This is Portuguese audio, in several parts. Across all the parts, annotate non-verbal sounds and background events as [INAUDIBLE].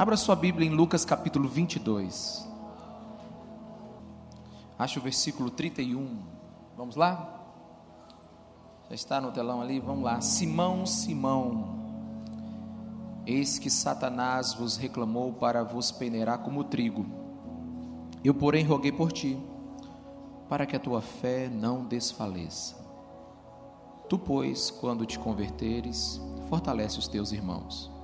Abra sua Bíblia em Lucas capítulo 22. Acho o versículo 31. Vamos lá? Já está no telão ali? Vamos lá. Simão, Simão, eis que Satanás vos reclamou para vos peneirar como trigo. Eu, porém, roguei por ti, para que a tua fé não desfaleça. Tu, pois, quando te converteres, fortalece os teus irmãos.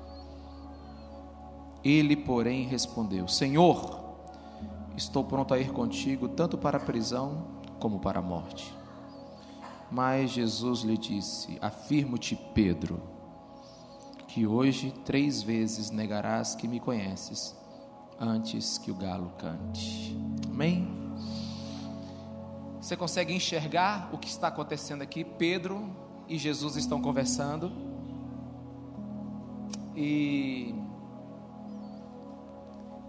Ele, porém, respondeu: Senhor, estou pronto a ir contigo, tanto para a prisão como para a morte. Mas Jesus lhe disse: Afirmo-te, Pedro, que hoje três vezes negarás que me conheces, antes que o galo cante. Amém? Você consegue enxergar o que está acontecendo aqui? Pedro e Jesus estão conversando. E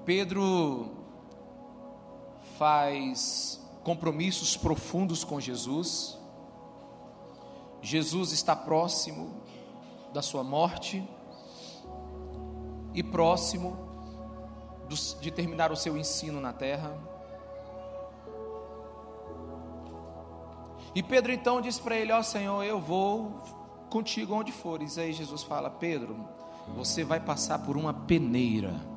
Pedro faz compromissos profundos com Jesus. Jesus está próximo da sua morte e próximo de terminar o seu ensino na terra. E Pedro então diz para ele: Ó oh, Senhor, eu vou contigo onde fores. Aí Jesus fala: Pedro, você vai passar por uma peneira.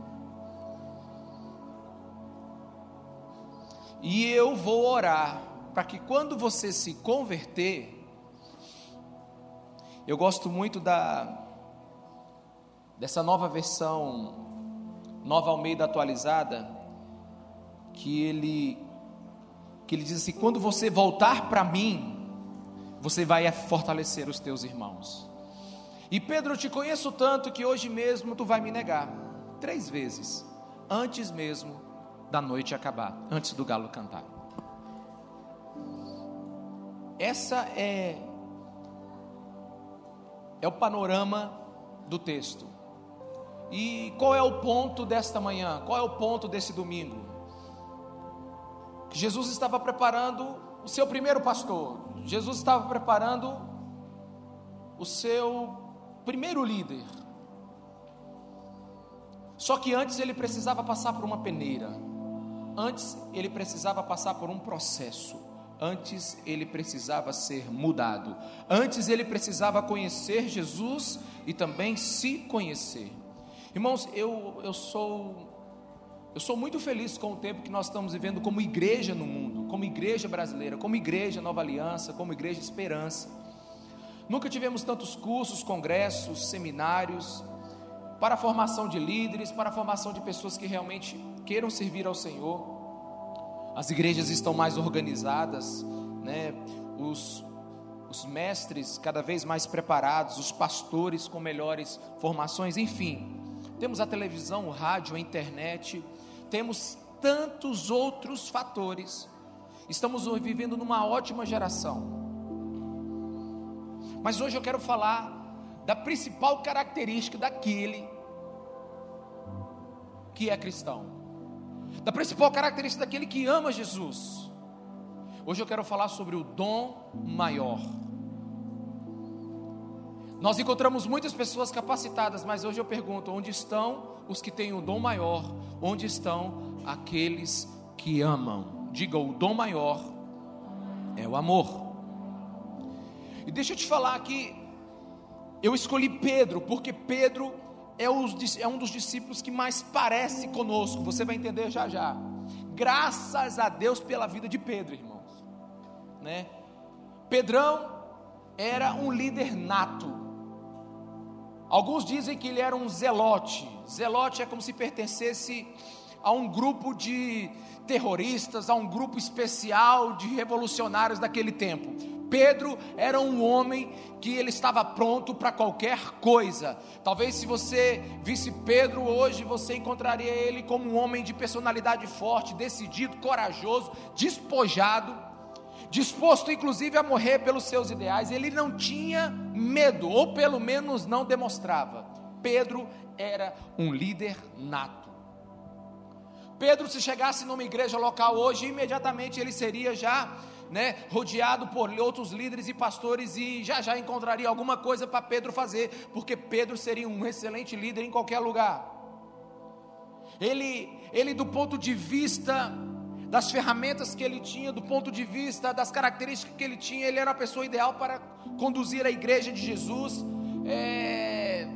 E eu vou orar para que quando você se converter, eu gosto muito da dessa nova versão, Nova Almeida atualizada, que ele que ele diz assim: quando você voltar para mim, você vai fortalecer os teus irmãos. E Pedro, eu te conheço tanto que hoje mesmo tu vai me negar três vezes, antes mesmo da noite acabar, antes do galo cantar. Essa é é o panorama do texto. E qual é o ponto desta manhã? Qual é o ponto desse domingo? Jesus estava preparando o seu primeiro pastor. Jesus estava preparando o seu primeiro líder. Só que antes ele precisava passar por uma peneira. Antes ele precisava passar por um processo. Antes ele precisava ser mudado. Antes ele precisava conhecer Jesus e também se conhecer. Irmãos, eu, eu sou eu sou muito feliz com o tempo que nós estamos vivendo como igreja no mundo, como igreja brasileira, como igreja Nova Aliança, como igreja Esperança. Nunca tivemos tantos cursos, congressos, seminários para a formação de líderes, para a formação de pessoas que realmente queiram servir ao Senhor. As igrejas estão mais organizadas, né? Os, os mestres cada vez mais preparados, os pastores com melhores formações, enfim. Temos a televisão, o rádio, a internet, temos tantos outros fatores. Estamos vivendo numa ótima geração. Mas hoje eu quero falar da principal característica daquele que é cristão, da principal característica daquele que ama Jesus. Hoje eu quero falar sobre o dom maior. Nós encontramos muitas pessoas capacitadas, mas hoje eu pergunto: onde estão os que têm o dom maior? Onde estão aqueles que amam? Diga: o dom maior é o amor. E deixa eu te falar que eu escolhi Pedro, porque Pedro é, é um dos discípulos que mais parece conosco, você vai entender já já. Graças a Deus pela vida de Pedro, irmãos. Né? Pedrão era um líder nato. Alguns dizem que ele era um zelote. Zelote é como se pertencesse a um grupo de terroristas, a um grupo especial de revolucionários daquele tempo. Pedro era um homem que ele estava pronto para qualquer coisa. Talvez se você visse Pedro hoje, você encontraria ele como um homem de personalidade forte, decidido, corajoso, despojado, disposto inclusive a morrer pelos seus ideais. Ele não tinha medo, ou pelo menos não demonstrava. Pedro era um líder nato. Pedro, se chegasse numa igreja local hoje, imediatamente ele seria já né, rodeado por outros líderes e pastores e já já encontraria alguma coisa para Pedro fazer, porque Pedro seria um excelente líder em qualquer lugar. Ele, ele do ponto de vista das ferramentas que ele tinha, do ponto de vista das características que ele tinha, ele era a pessoa ideal para conduzir a igreja de Jesus, é,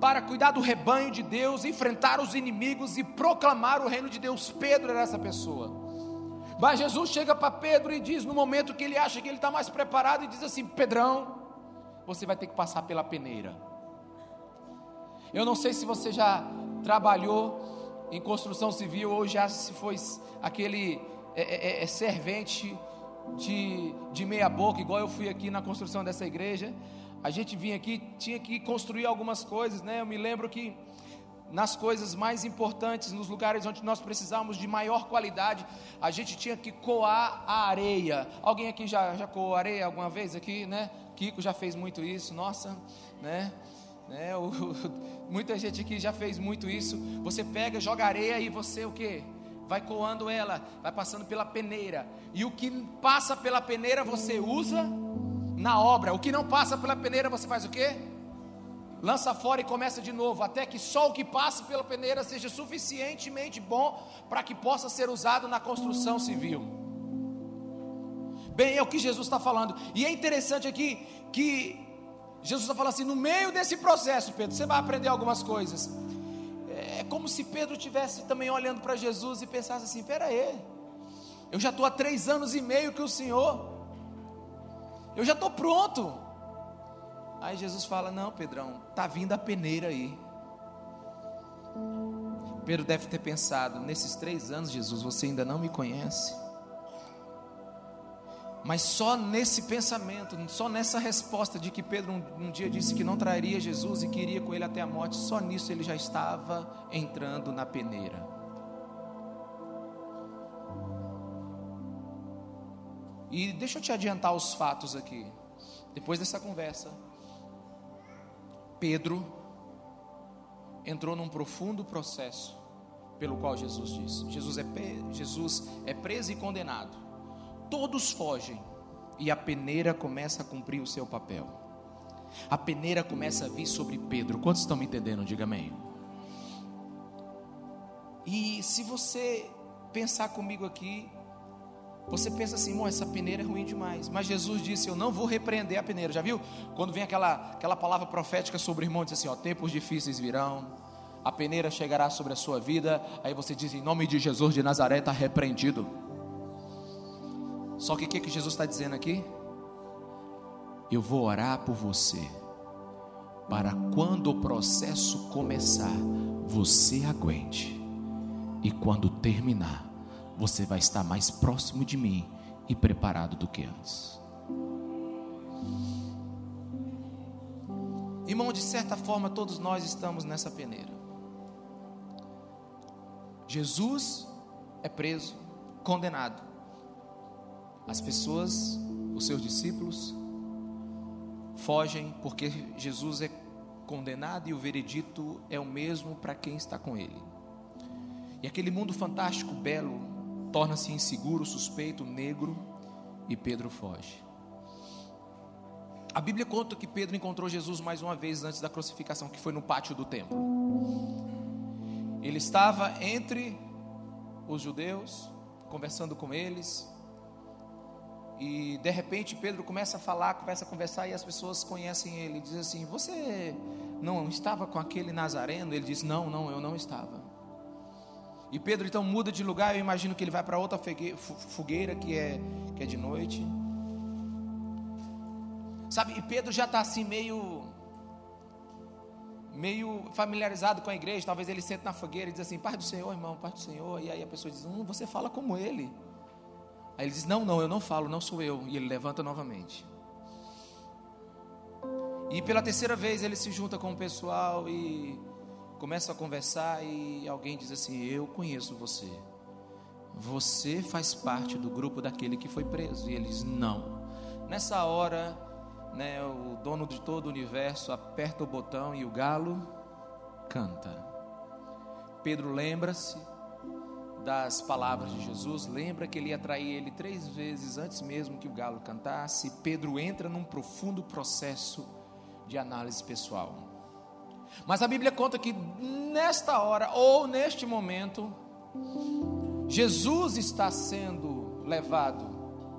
para cuidar do rebanho de Deus, enfrentar os inimigos e proclamar o reino de Deus. Pedro era essa pessoa. Mas Jesus chega para Pedro e diz, no momento que ele acha que ele está mais preparado, e diz assim: Pedrão, você vai ter que passar pela peneira. Eu não sei se você já trabalhou em construção civil ou já se foi aquele é, é, é, é, servente de, de meia boca, igual eu fui aqui na construção dessa igreja. A gente vinha aqui, tinha que construir algumas coisas, né? Eu me lembro que nas coisas mais importantes, nos lugares onde nós precisávamos de maior qualidade, a gente tinha que coar a areia. Alguém aqui já, já coou areia alguma vez aqui, né? Kiko já fez muito isso, nossa, né? né? O, muita gente aqui já fez muito isso. Você pega, joga areia e você o que? Vai coando ela, vai passando pela peneira. E o que passa pela peneira você usa na obra. O que não passa pela peneira você faz o quê? Lança fora e começa de novo, até que só o que passa pela peneira seja suficientemente bom para que possa ser usado na construção civil. Bem, é o que Jesus está falando. E é interessante aqui que Jesus está falando assim: no meio desse processo, Pedro, você vai aprender algumas coisas. É como se Pedro estivesse também olhando para Jesus e pensasse assim: pera aí, eu já estou há três anos e meio que o Senhor, eu já estou pronto. Aí Jesus fala: não, Pedrão, tá vindo a peneira aí. Pedro deve ter pensado: nesses três anos, Jesus, você ainda não me conhece. Mas só nesse pensamento, só nessa resposta de que Pedro um, um, dia disse que não trairia Jesus e queria com ele até a morte, só nisso ele já estava entrando na peneira. E deixa eu te adiantar os fatos aqui. Depois dessa conversa, Pedro entrou num profundo processo pelo qual Jesus disse: Jesus é, Jesus é preso e condenado todos fogem e a peneira começa a cumprir o seu papel. A peneira começa a vir sobre Pedro. Quantos estão me entendendo? Diga amém. E se você pensar comigo aqui, você pensa assim, essa peneira é ruim demais. Mas Jesus disse: Eu não vou repreender a peneira. Já viu? Quando vem aquela, aquela palavra profética sobre o irmão, diz assim: ó, tempos difíceis virão, a peneira chegará sobre a sua vida. Aí você diz: Em nome de Jesus de Nazaré, está repreendido. Só que o que, que Jesus está dizendo aqui? Eu vou orar por você, para quando o processo começar, você aguente, e quando terminar, você vai estar mais próximo de mim e preparado do que antes. Irmão, de certa forma, todos nós estamos nessa peneira. Jesus é preso, condenado. As pessoas, os seus discípulos, fogem porque Jesus é condenado e o veredito é o mesmo para quem está com ele. E aquele mundo fantástico, belo, torna-se inseguro, suspeito, negro e Pedro foge. A Bíblia conta que Pedro encontrou Jesus mais uma vez antes da crucificação, que foi no pátio do templo. Ele estava entre os judeus, conversando com eles, e de repente Pedro começa a falar, começa a conversar e as pessoas conhecem ele. Diz assim: Você não estava com aquele nazareno? Ele diz: Não, não, eu não estava. E Pedro então muda de lugar. Eu imagino que ele vai para outra fogueira que é, que é de noite. Sabe, e Pedro já está assim meio meio familiarizado com a igreja. Talvez ele sente na fogueira e diz assim: Pai do Senhor, irmão, Pai do Senhor. E aí a pessoa diz: hum, Você fala como ele. Aí ele diz: Não, não, eu não falo, não sou eu. E ele levanta novamente. E pela terceira vez ele se junta com o pessoal e começa a conversar. E alguém diz assim: Eu conheço você. Você faz parte do grupo daquele que foi preso. E ele diz: Não. Nessa hora, né, o dono de todo o universo aperta o botão e o galo canta. Pedro lembra-se das palavras de Jesus, lembra que ele ia trair ele três vezes antes mesmo que o galo cantasse. Pedro entra num profundo processo de análise pessoal. Mas a Bíblia conta que nesta hora ou neste momento, Jesus está sendo levado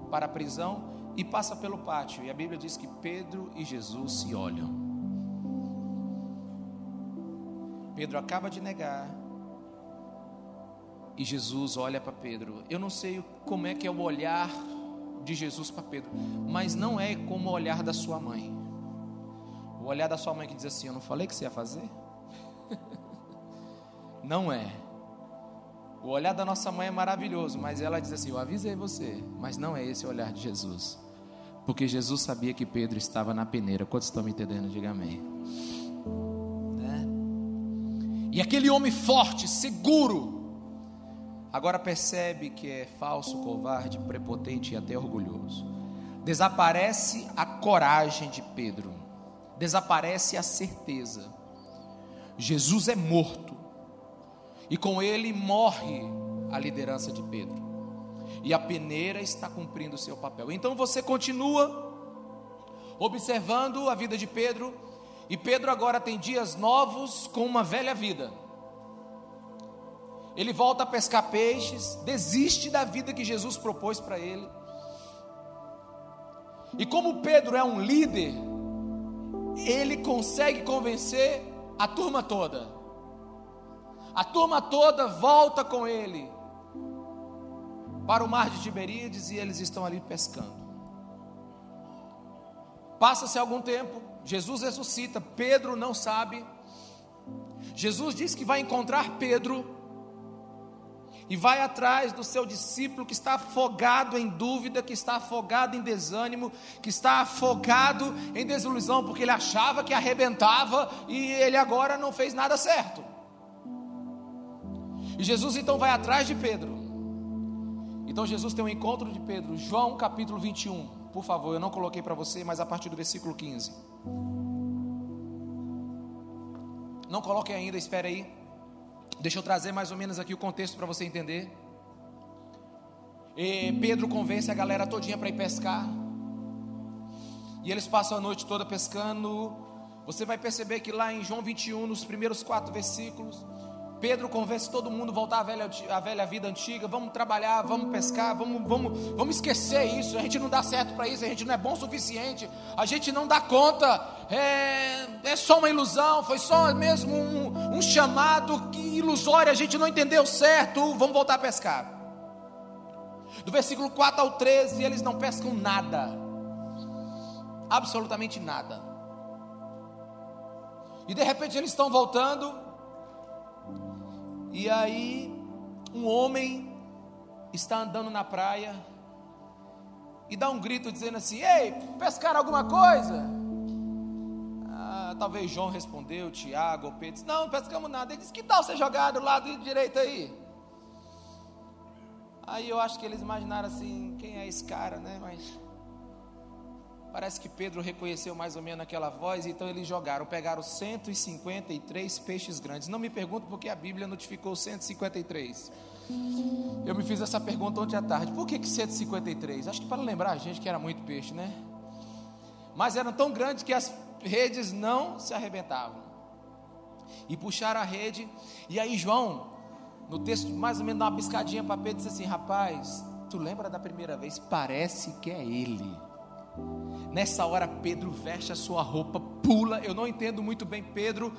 para a prisão e passa pelo pátio. E a Bíblia diz que Pedro e Jesus se olham. Pedro acaba de negar. E Jesus olha para Pedro. Eu não sei como é que é o olhar de Jesus para Pedro, mas não é como o olhar da sua mãe. O olhar da sua mãe que diz assim: Eu não falei que você ia fazer? [LAUGHS] não é. O olhar da nossa mãe é maravilhoso, mas ela diz assim: Eu avisei você, mas não é esse o olhar de Jesus. Porque Jesus sabia que Pedro estava na peneira. Quantos estão me entendendo? Diga amém. Né? E aquele homem forte, seguro, agora percebe que é falso, covarde, prepotente e até orgulhoso. Desaparece a coragem de Pedro, desaparece a certeza. Jesus é morto, e com ele morre a liderança de Pedro. E a peneira está cumprindo o seu papel. Então você continua observando a vida de Pedro, e Pedro agora tem dias novos com uma velha vida. Ele volta a pescar peixes, desiste da vida que Jesus propôs para ele. E como Pedro é um líder, ele consegue convencer a turma toda. A turma toda volta com ele para o mar de Tiberíades e eles estão ali pescando. Passa-se algum tempo, Jesus ressuscita, Pedro não sabe. Jesus diz que vai encontrar Pedro e vai atrás do seu discípulo que está afogado em dúvida, que está afogado em desânimo, que está afogado em desilusão, porque ele achava que arrebentava e ele agora não fez nada certo. E Jesus então vai atrás de Pedro. Então Jesus tem um encontro de Pedro, João capítulo 21. Por favor, eu não coloquei para você, mas a partir do versículo 15. Não coloque ainda, espere aí. Deixa eu trazer mais ou menos aqui o contexto para você entender. E Pedro convence a galera todinha para ir pescar. E eles passam a noite toda pescando. Você vai perceber que lá em João 21, nos primeiros quatro versículos, Pedro convence todo mundo a voltar à velha, à velha vida antiga. Vamos trabalhar, vamos pescar, vamos, vamos, vamos esquecer isso. A gente não dá certo para isso, a gente não é bom o suficiente, a gente não dá conta. É, é só uma ilusão, foi só mesmo um, um chamado que ilusório, a gente não entendeu certo. Vamos voltar a pescar. Do versículo 4 ao 13, eles não pescam nada, absolutamente nada. E de repente eles estão voltando e aí, um homem está andando na praia e dá um grito dizendo assim: Ei, pescaram alguma coisa? Ah, talvez João respondeu, Tiago Pedro Não, não pescamos nada. Ele disse: Que tal você jogar do lado direito aí? Aí eu acho que eles imaginaram assim: Quem é esse cara, né? Mas Parece que Pedro reconheceu mais ou menos aquela voz, então eles jogaram, pegaram 153 peixes grandes. Não me pergunto porque a Bíblia notificou 153. Eu me fiz essa pergunta ontem à tarde. Por que, que 153? Acho que para lembrar a gente que era muito peixe, né? Mas eram tão grandes que as redes não se arrebentavam. E puxaram a rede. E aí João, no texto, mais ou menos dá uma piscadinha para Pedro, disse assim: Rapaz, tu lembra da primeira vez? Parece que é ele. Nessa hora, Pedro veste a sua roupa, pula. Eu não entendo muito bem Pedro,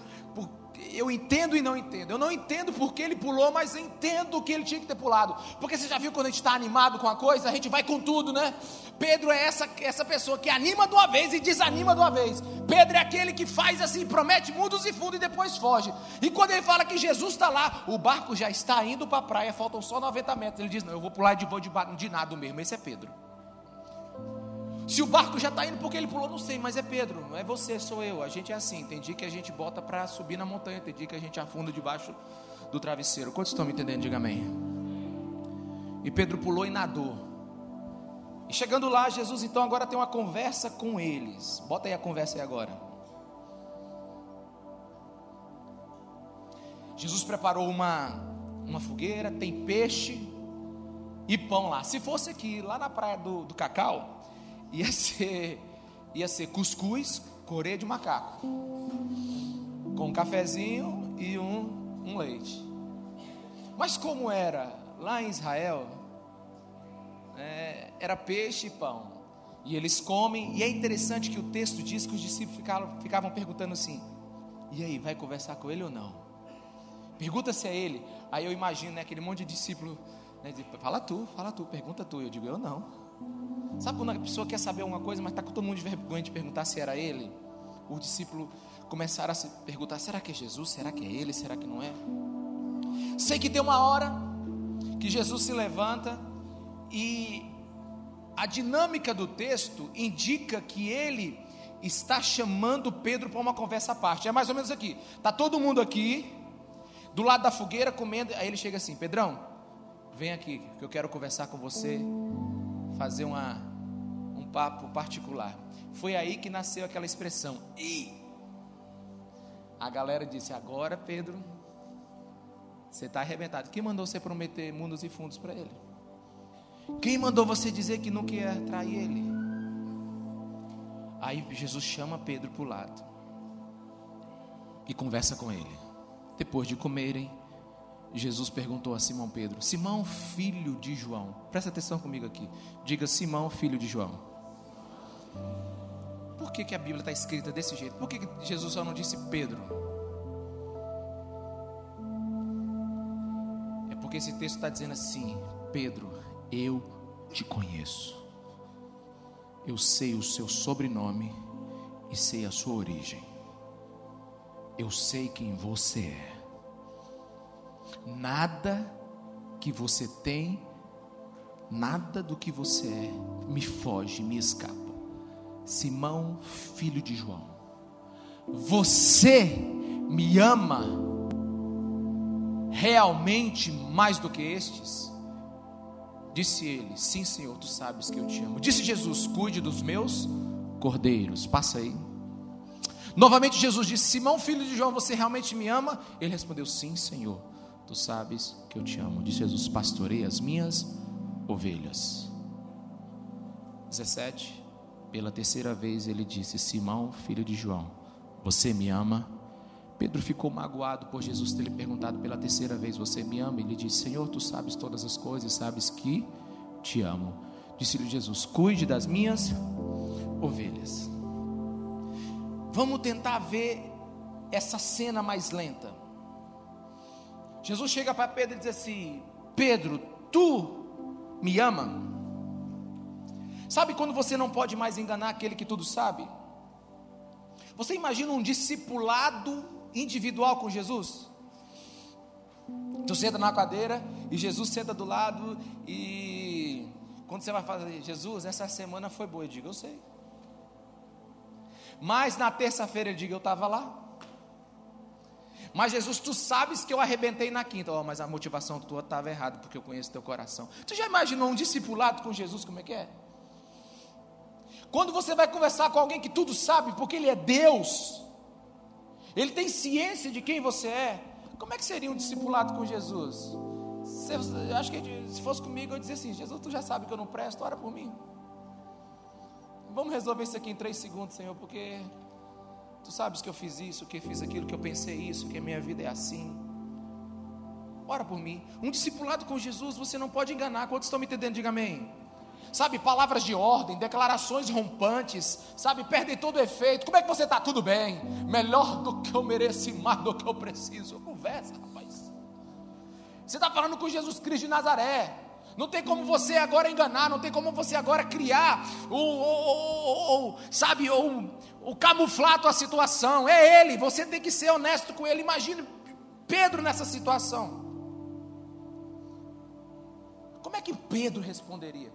eu entendo e não entendo. Eu não entendo porque ele pulou, mas entendo que ele tinha que ter pulado. Porque você já viu quando a gente está animado com a coisa, a gente vai com tudo, né? Pedro é essa, essa pessoa que anima de uma vez e desanima de uma vez. Pedro é aquele que faz assim, promete mundos e fundos e depois foge. E quando ele fala que Jesus está lá, o barco já está indo para a praia, faltam só 90 metros. Ele diz: Não, eu vou pular de voo de, de mesmo. Esse é Pedro. Se o barco já está indo porque ele pulou, não sei, mas é Pedro, não é você, sou eu. A gente é assim. Tem dia que a gente bota para subir na montanha, tem dia que a gente afunda debaixo do travesseiro. Quantos estão me entendendo? Diga amém. E Pedro pulou e nadou. E chegando lá, Jesus então agora tem uma conversa com eles. Bota aí a conversa aí agora. Jesus preparou uma, uma fogueira, tem peixe e pão lá. Se fosse aqui, lá na praia do, do Cacau, ia ser, ia ser cuscuz, coreia de macaco. com um cafezinho e um, um leite. Mas como era lá em Israel, é, era peixe e pão. E eles comem, e é interessante que o texto diz que os discípulos ficavam, perguntando assim: e aí, vai conversar com ele ou não? Pergunta se é ele. Aí eu imagino né, aquele monte de discípulo, né, fala tu, fala tu, pergunta tu. Eu digo, eu não. Sabe quando a pessoa quer saber alguma coisa, mas está com todo mundo de vergonha de perguntar se era ele? Os discípulos começaram a se perguntar: será que é Jesus? Será que é ele? Será que não é? Sei que tem uma hora que Jesus se levanta e a dinâmica do texto indica que ele está chamando Pedro para uma conversa à parte. É mais ou menos aqui. Tá todo mundo aqui do lado da fogueira comendo, aí ele chega assim: "Pedrão, vem aqui que eu quero conversar com você, fazer uma um papo particular". Foi aí que nasceu aquela expressão. E a galera disse: "Agora, Pedro, você está arrebentado. Quem mandou você prometer mundos e fundos para ele? Quem mandou você dizer que não quer trair ele? Aí Jesus chama Pedro para o lado e conversa com ele. Depois de comerem, Jesus perguntou a Simão Pedro: Simão, filho de João, presta atenção comigo aqui. Diga Simão, filho de João. Por que, que a Bíblia está escrita desse jeito? Por que, que Jesus só não disse Pedro? É porque esse texto está dizendo assim: Pedro, eu te conheço. Eu sei o seu sobrenome e sei a sua origem. Eu sei quem você é. Nada que você tem, nada do que você é, me foge, me escapa. Simão, filho de João, você me ama realmente mais do que estes? Disse ele: Sim, Senhor, tu sabes que eu te amo. Disse Jesus: Cuide dos meus cordeiros. Passa aí. Novamente Jesus disse: Simão, filho de João, você realmente me ama? Ele respondeu: Sim, Senhor, tu sabes que eu te amo. Disse Jesus: Pastorei as minhas ovelhas. 17. Pela terceira vez ele disse: Simão, filho de João, você me ama? Pedro ficou magoado por Jesus ter lhe perguntado pela terceira vez: Você me ama? Ele disse: Senhor, tu sabes todas as coisas, sabes que te amo. Disse-lhe Jesus: Cuide das minhas ovelhas. Vamos tentar ver essa cena mais lenta. Jesus chega para Pedro e diz assim: Pedro, tu me ama? Sabe quando você não pode mais enganar aquele que tudo sabe? Você imagina um discipulado individual com Jesus? Tu senta na cadeira e Jesus senta do lado e quando você vai fazer, Jesus, essa semana foi boa, eu digo, eu sei. Mas na terça-feira ele diga, eu estava lá. Mas Jesus, tu sabes que eu arrebentei na quinta, oh, mas a motivação tua estava errada, porque eu conheço teu coração. Tu já imaginou um discipulado com Jesus, como é que é? Quando você vai conversar com alguém que tudo sabe, porque ele é Deus, ele tem ciência de quem você é. Como é que seria um discipulado com Jesus? eu acho que se fosse comigo, eu dizia assim: Jesus, tu já sabe que eu não presto, ora por mim. Vamos resolver isso aqui em três segundos, Senhor, porque tu sabes que eu fiz isso, que fiz aquilo, que eu pensei isso, que a minha vida é assim. Ora por mim. Um discipulado com Jesus, você não pode enganar. Quantos estão me entendendo? Diga amém sabe, palavras de ordem, declarações rompantes, sabe, perdem todo o efeito. Como é que você está? Tudo bem, melhor do que eu mereço mais do que eu preciso. Conversa, rapaz. Você está falando com Jesus Cristo de Nazaré. Não tem como você agora enganar, não tem como você agora criar o, o, o, o sabe, o, o camuflar a situação. É Ele, você tem que ser honesto com Ele. Imagine Pedro nessa situação. Como é que Pedro responderia?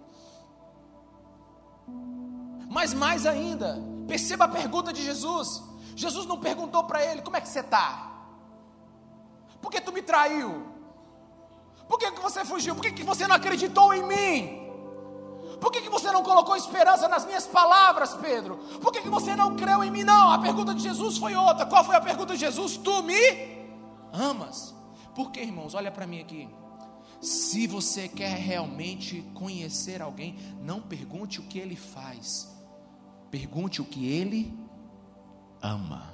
Mas mais ainda, perceba a pergunta de Jesus. Jesus não perguntou para ele: Como é que você está? Por que tu me traiu? Por que, que você fugiu? Por que, que você não acreditou em mim? Por que, que você não colocou esperança nas minhas palavras, Pedro? Por que, que você não creu em mim? Não, a pergunta de Jesus foi outra. Qual foi a pergunta de Jesus? Tu me amas. Por que, irmãos? Olha para mim aqui. Se você quer realmente conhecer alguém, não pergunte o que ele faz, Pergunte o que ele ama.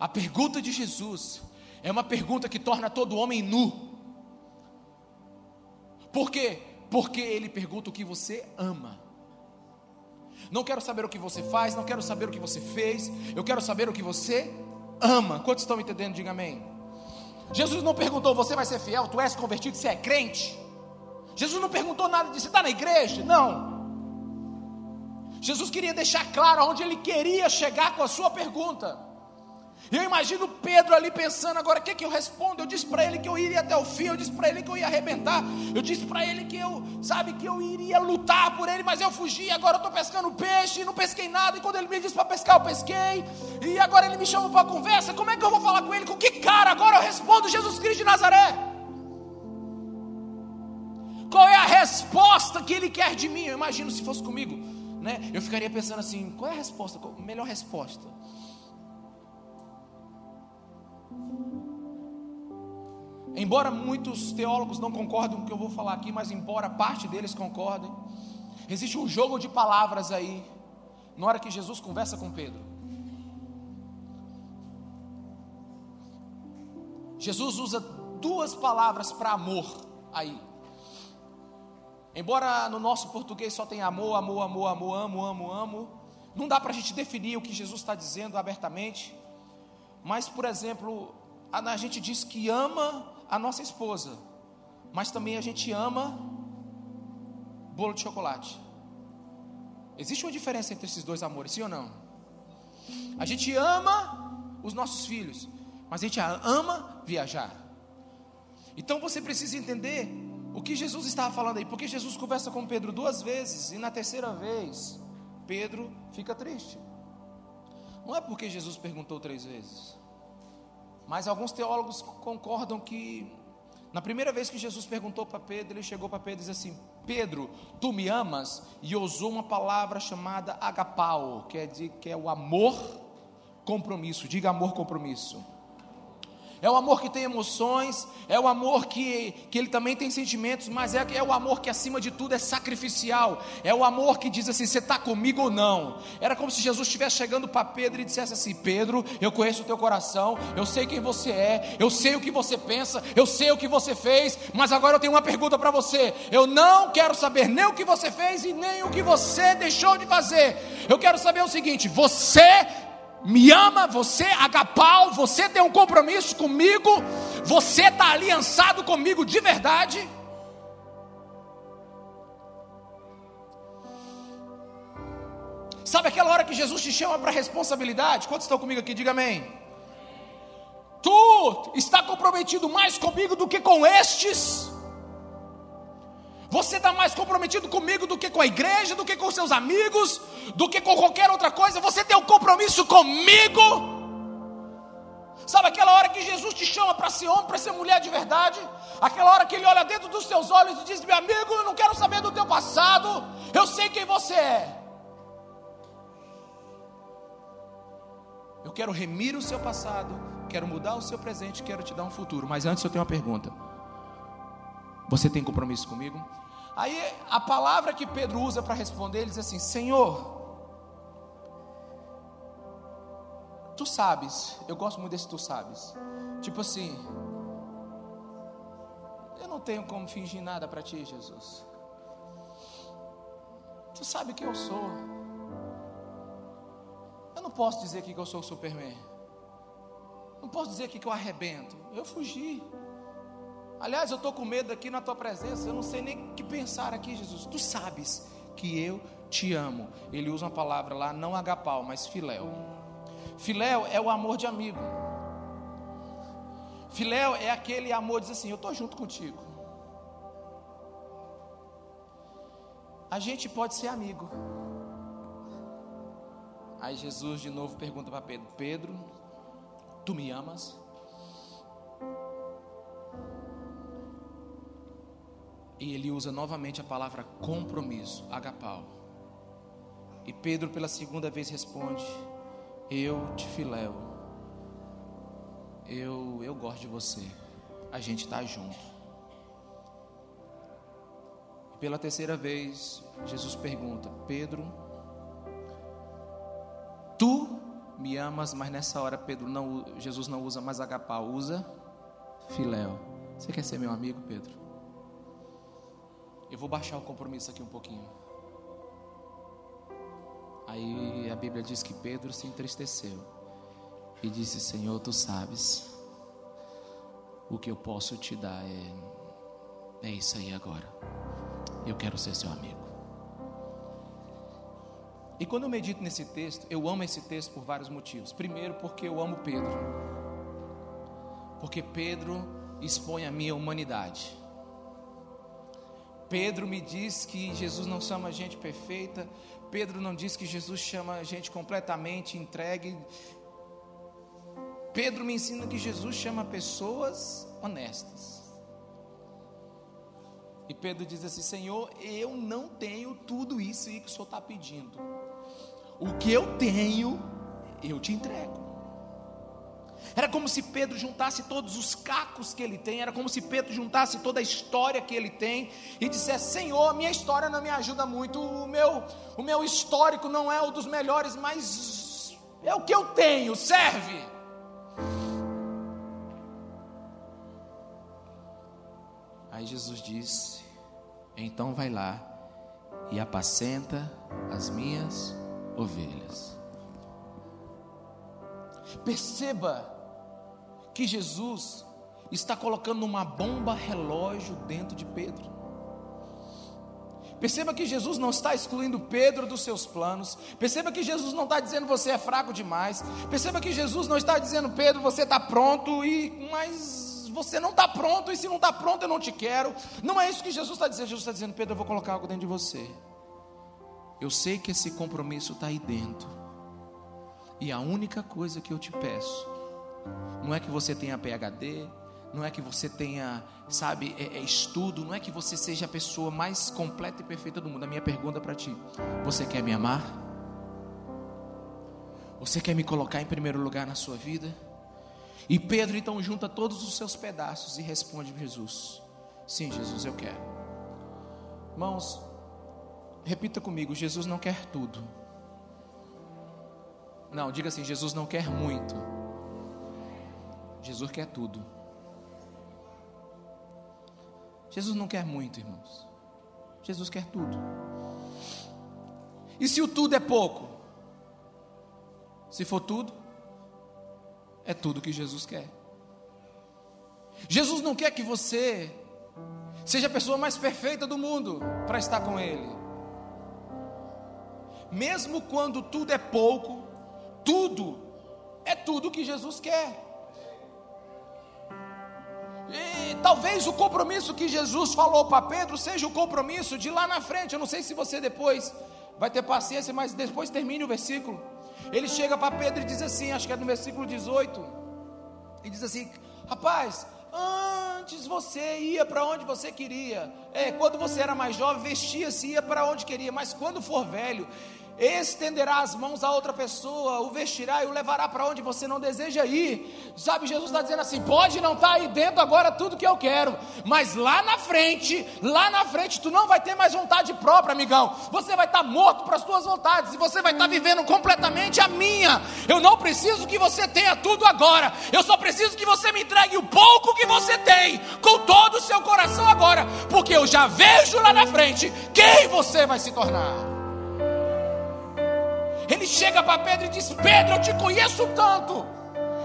A pergunta de Jesus é uma pergunta que torna todo homem nu. Por quê? Porque ele pergunta o que você ama. Não quero saber o que você faz, não quero saber o que você fez, eu quero saber o que você ama. Quantos estão entendendo? Diga amém. Jesus não perguntou: você vai ser fiel, tu és convertido, você é crente. Jesus não perguntou nada disso, você está na igreja? Não. Jesus queria deixar claro aonde ele queria chegar com a sua pergunta. Eu imagino Pedro ali pensando agora, o que, que eu respondo? Eu disse para ele que eu iria até o fim, eu disse para ele que eu ia arrebentar, eu disse para ele que eu, sabe, que eu iria lutar por ele, mas eu fugi, agora eu estou pescando peixe, não pesquei nada, e quando ele me disse para pescar, eu pesquei, e agora ele me chama para conversa, como é que eu vou falar com ele? Com que cara? Agora eu respondo Jesus Cristo de Nazaré. Qual é a resposta que ele quer de mim? Eu imagino se fosse comigo, né? Eu ficaria pensando assim, qual é a resposta? Qual a melhor resposta? Embora muitos teólogos não concordem com o que eu vou falar aqui, mas embora parte deles concordem, existe um jogo de palavras aí, na hora que Jesus conversa com Pedro. Jesus usa duas palavras para amor aí. Embora no nosso português só tenha amor, amor, amor, amor, amo, amo, amo, não dá para a gente definir o que Jesus está dizendo abertamente. Mas, por exemplo, a gente diz que ama a nossa esposa, mas também a gente ama bolo de chocolate. Existe uma diferença entre esses dois amores, sim ou não? A gente ama os nossos filhos, mas a gente ama viajar. Então você precisa entender o que Jesus estava falando aí, porque Jesus conversa com Pedro duas vezes e na terceira vez Pedro fica triste. Não é porque Jesus perguntou três vezes. Mas alguns teólogos concordam que na primeira vez que Jesus perguntou para Pedro, ele chegou para Pedro e disse assim: Pedro, tu me amas? E usou uma palavra chamada agapau, que é, de, que é o amor compromisso. Diga amor compromisso. É o amor que tem emoções, é o amor que, que ele também tem sentimentos, mas é, é o amor que acima de tudo é sacrificial. É o amor que diz assim: você está comigo ou não? Era como se Jesus estivesse chegando para Pedro e dissesse assim: Pedro, eu conheço o teu coração, eu sei quem você é, eu sei o que você pensa, eu sei o que você fez, mas agora eu tenho uma pergunta para você. Eu não quero saber nem o que você fez e nem o que você deixou de fazer. Eu quero saber o seguinte: você me ama, você, agapau, você tem um compromisso comigo, você está aliançado comigo de verdade. Sabe aquela hora que Jesus te chama para responsabilidade? Quantos estão comigo aqui? Diga amém. Tu está comprometido mais comigo do que com estes. Você está mais comprometido comigo do que com a igreja, do que com seus amigos, do que com qualquer outra coisa. Você tem um compromisso comigo. Sabe aquela hora que Jesus te chama para ser homem, para ser mulher de verdade? Aquela hora que ele olha dentro dos seus olhos e diz: Meu amigo, eu não quero saber do teu passado, eu sei quem você é. Eu quero remir o seu passado, quero mudar o seu presente, quero te dar um futuro. Mas antes eu tenho uma pergunta. Você tem compromisso comigo? Aí a palavra que Pedro usa para responder, ele diz assim: Senhor, tu sabes, eu gosto muito desse tu sabes. Tipo assim, eu não tenho como fingir nada para ti, Jesus. Tu sabe quem eu sou. Eu não posso dizer aqui que eu sou o Superman. Não posso dizer aqui que eu arrebento. Eu fugi. Aliás, eu estou com medo aqui na tua presença, eu não sei nem o que pensar aqui, Jesus. Tu sabes que eu te amo. Ele usa uma palavra lá, não agapau, mas filéu. Filéu é o amor de amigo. Filéu é aquele amor, diz assim: Eu estou junto contigo. A gente pode ser amigo. Aí Jesus de novo pergunta para Pedro: Pedro, tu me amas? E ele usa novamente a palavra compromisso, agapau. E Pedro pela segunda vez responde: Eu te filéu. Eu eu gosto de você. A gente está junto. E pela terceira vez, Jesus pergunta: Pedro, tu me amas, mas nessa hora Pedro não, Jesus não usa mais agapau, usa filéu. Você quer ser meu amigo, Pedro? Eu vou baixar o compromisso aqui um pouquinho. Aí a Bíblia diz que Pedro se entristeceu e disse: Senhor, tu sabes, o que eu posso te dar é, é isso aí agora. Eu quero ser seu amigo. E quando eu medito nesse texto, eu amo esse texto por vários motivos. Primeiro, porque eu amo Pedro. Porque Pedro expõe a minha humanidade. Pedro me diz que Jesus não chama gente perfeita. Pedro não diz que Jesus chama gente completamente entregue. Pedro me ensina que Jesus chama pessoas honestas. E Pedro diz assim: Senhor, eu não tenho tudo isso aí que o Senhor está pedindo. O que eu tenho, eu te entrego. Era como se Pedro juntasse todos os cacos que ele tem, era como se Pedro juntasse toda a história que ele tem e dissesse: Senhor, minha história não me ajuda muito, o meu, o meu histórico não é o dos melhores, mas é o que eu tenho, serve. Aí Jesus disse: Então vai lá e apacenta as minhas ovelhas. Perceba que Jesus está colocando uma bomba relógio dentro de Pedro. Perceba que Jesus não está excluindo Pedro dos seus planos. Perceba que Jesus não está dizendo você é fraco demais. Perceba que Jesus não está dizendo Pedro você está pronto e mas você não está pronto e se não está pronto eu não te quero. Não é isso que Jesus está dizendo. Jesus está dizendo Pedro eu vou colocar algo dentro de você. Eu sei que esse compromisso está aí dentro. E a única coisa que eu te peço não é que você tenha PhD, não é que você tenha, sabe, é, é estudo, não é que você seja a pessoa mais completa e perfeita do mundo. A minha pergunta para ti: você quer me amar? Você quer me colocar em primeiro lugar na sua vida? E Pedro então junta todos os seus pedaços e responde Jesus: Sim, Jesus, eu quero. Irmãos, repita comigo: Jesus não quer tudo. Não, diga assim: Jesus não quer muito. Jesus quer tudo. Jesus não quer muito, irmãos. Jesus quer tudo. E se o tudo é pouco? Se for tudo, é tudo que Jesus quer. Jesus não quer que você seja a pessoa mais perfeita do mundo para estar com Ele. Mesmo quando tudo é pouco, tudo é tudo que Jesus quer. E talvez o compromisso que Jesus falou para Pedro seja o compromisso de lá na frente. Eu não sei se você depois vai ter paciência, mas depois termine o versículo. Ele chega para Pedro e diz assim, acho que é no versículo 18, e diz assim: Rapaz, antes você ia para onde você queria. É, quando você era mais jovem, vestia-se ia para onde queria, mas quando for velho, estenderá as mãos a outra pessoa, o vestirá e o levará para onde você não deseja ir. Sabe, Jesus está dizendo assim: pode não estar tá aí dentro agora tudo que eu quero, mas lá na frente, lá na frente, tu não vai ter mais vontade própria, amigão. Você vai estar tá morto para as tuas vontades e você vai estar tá vivendo completamente a minha. Eu não preciso que você tenha tudo agora, eu só preciso que você me entregue o pouco que você tem, com todo o seu coração agora, porque eu já vejo lá na frente quem você vai se tornar. Ele chega para Pedro e diz: Pedro, eu te conheço tanto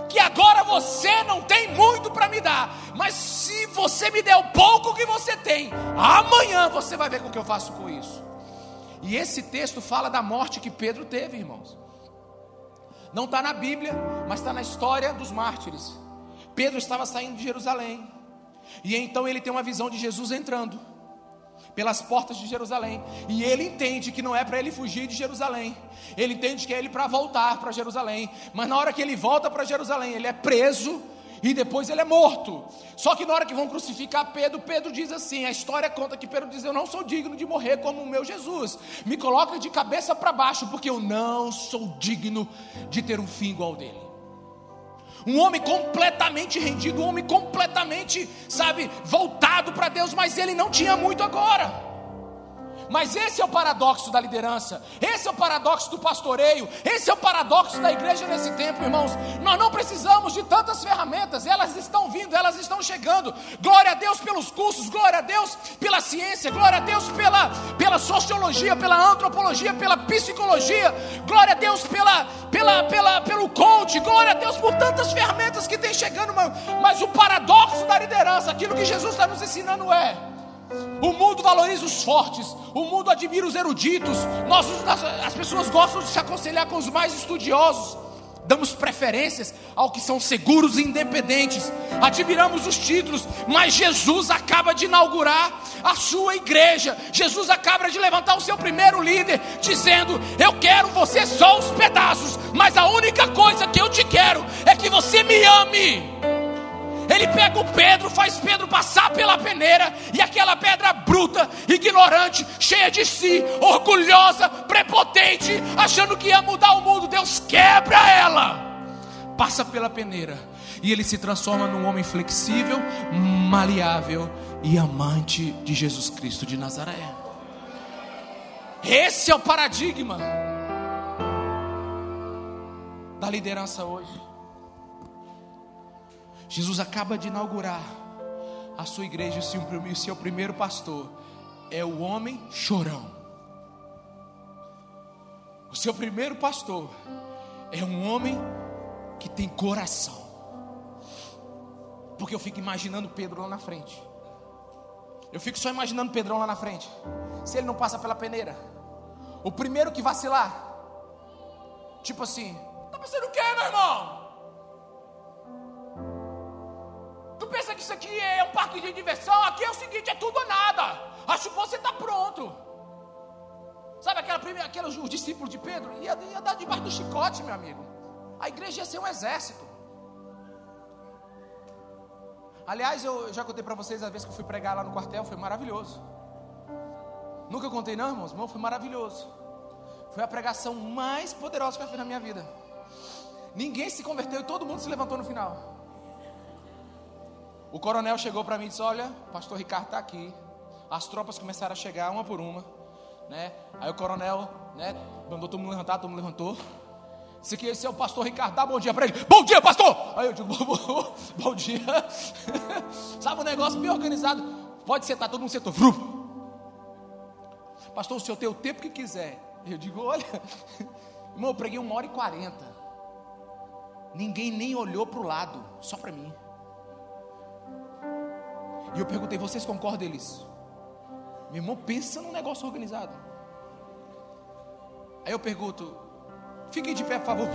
que agora você não tem muito para me dar, mas se você me der o pouco que você tem, amanhã você vai ver o que eu faço com isso. E esse texto fala da morte que Pedro teve, irmãos. Não está na Bíblia, mas está na história dos mártires. Pedro estava saindo de Jerusalém, e então ele tem uma visão de Jesus entrando pelas portas de Jerusalém. E ele entende que não é para ele fugir de Jerusalém. Ele entende que é ele para voltar para Jerusalém. Mas na hora que ele volta para Jerusalém, ele é preso e depois ele é morto. Só que na hora que vão crucificar Pedro, Pedro diz assim: a história conta que Pedro diz: Eu não sou digno de morrer como o meu Jesus. Me coloca de cabeça para baixo, porque eu não sou digno de ter um fim igual dele um homem completamente rendido, um homem completamente, sabe, voltado para Deus, mas ele não tinha muito agora. Mas esse é o paradoxo da liderança, esse é o paradoxo do pastoreio, esse é o paradoxo da igreja nesse tempo, irmãos. Nós não precisamos de tantas ferramentas, elas estão vindo, elas estão chegando. Glória a Deus pelos cursos, glória a Deus pela ciência, glória a Deus pela, pela sociologia, pela antropologia, pela psicologia, glória a Deus pela, pela, pela, pelo coach, glória a Deus por tantas ferramentas que tem chegando, mas o paradoxo da liderança, aquilo que Jesus está nos ensinando é o mundo valoriza os fortes, o mundo admira os eruditos, nós, as pessoas gostam de se aconselhar com os mais estudiosos. Damos preferências ao que são seguros e independentes, admiramos os títulos, mas Jesus acaba de inaugurar a sua igreja. Jesus acaba de levantar o seu primeiro líder, dizendo: Eu quero você só os pedaços, mas a única coisa que eu te quero é que você me ame. Ele pega o Pedro, faz Pedro passar pela peneira, e aquela pedra bruta, ignorante, cheia de si, orgulhosa, prepotente, achando que ia mudar o mundo, Deus quebra ela. Passa pela peneira, e ele se transforma num homem flexível, maleável e amante de Jesus Cristo de Nazaré. Esse é o paradigma da liderança hoje. Jesus acaba de inaugurar a sua igreja e o seu primeiro pastor é o homem chorão. O seu primeiro pastor é um homem que tem coração. Porque eu fico imaginando Pedro lá na frente. Eu fico só imaginando Pedrão lá na frente. Se ele não passa pela peneira, o primeiro que vacilar, tipo assim, tá pensando o quê, meu irmão? Tu pensa que isso aqui é um parque de diversão? Aqui é o seguinte: é tudo ou nada. Acho que você está pronto. Sabe aquela primeira, aqueles os discípulos de Pedro? Ia, ia dar debaixo do chicote, meu amigo. A igreja ia ser um exército. Aliás, eu já contei para vocês a vez que eu fui pregar lá no quartel, foi maravilhoso. Nunca contei, não, irmãos? Irmão, foi maravilhoso. Foi a pregação mais poderosa que eu fiz na minha vida. Ninguém se converteu e todo mundo se levantou no final. O coronel chegou para mim e disse: Olha, o pastor Ricardo está aqui. As tropas começaram a chegar uma por uma. Né? Aí o coronel né, mandou todo mundo levantar, todo mundo levantou. Disse que esse é o pastor Ricardo, dá bom dia para ele. Bom dia, pastor! Aí eu digo: [LAUGHS] Bom, bom, bom dia. [LAUGHS] Sabe um negócio bem organizado. Pode sentar, todo mundo sentou. Pastor, o senhor tem o tempo que quiser. Eu digo: Olha, [LAUGHS] irmão, eu preguei uma hora e quarenta. Ninguém nem olhou para o lado, só para mim. E eu perguntei: vocês concordam eles? Meu irmão, pensa num negócio organizado. Aí eu pergunto: fiquem de pé, por favor.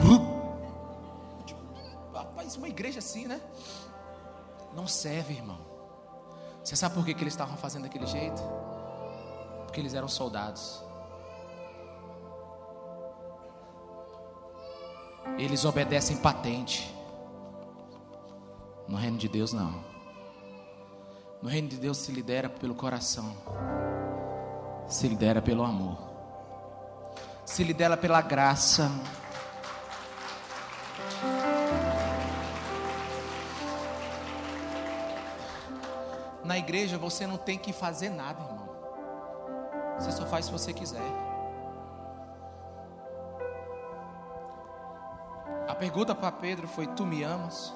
Rapaz, uma igreja assim, né? Não serve, irmão. Você sabe por que, que eles estavam fazendo daquele jeito? Porque eles eram soldados. Eles obedecem patente. No reino de Deus, não. No reino de Deus se lidera pelo coração, se lidera pelo amor, se lidera pela graça. Na igreja você não tem que fazer nada, irmão. Você só faz se você quiser. A pergunta para Pedro foi: Tu me amas?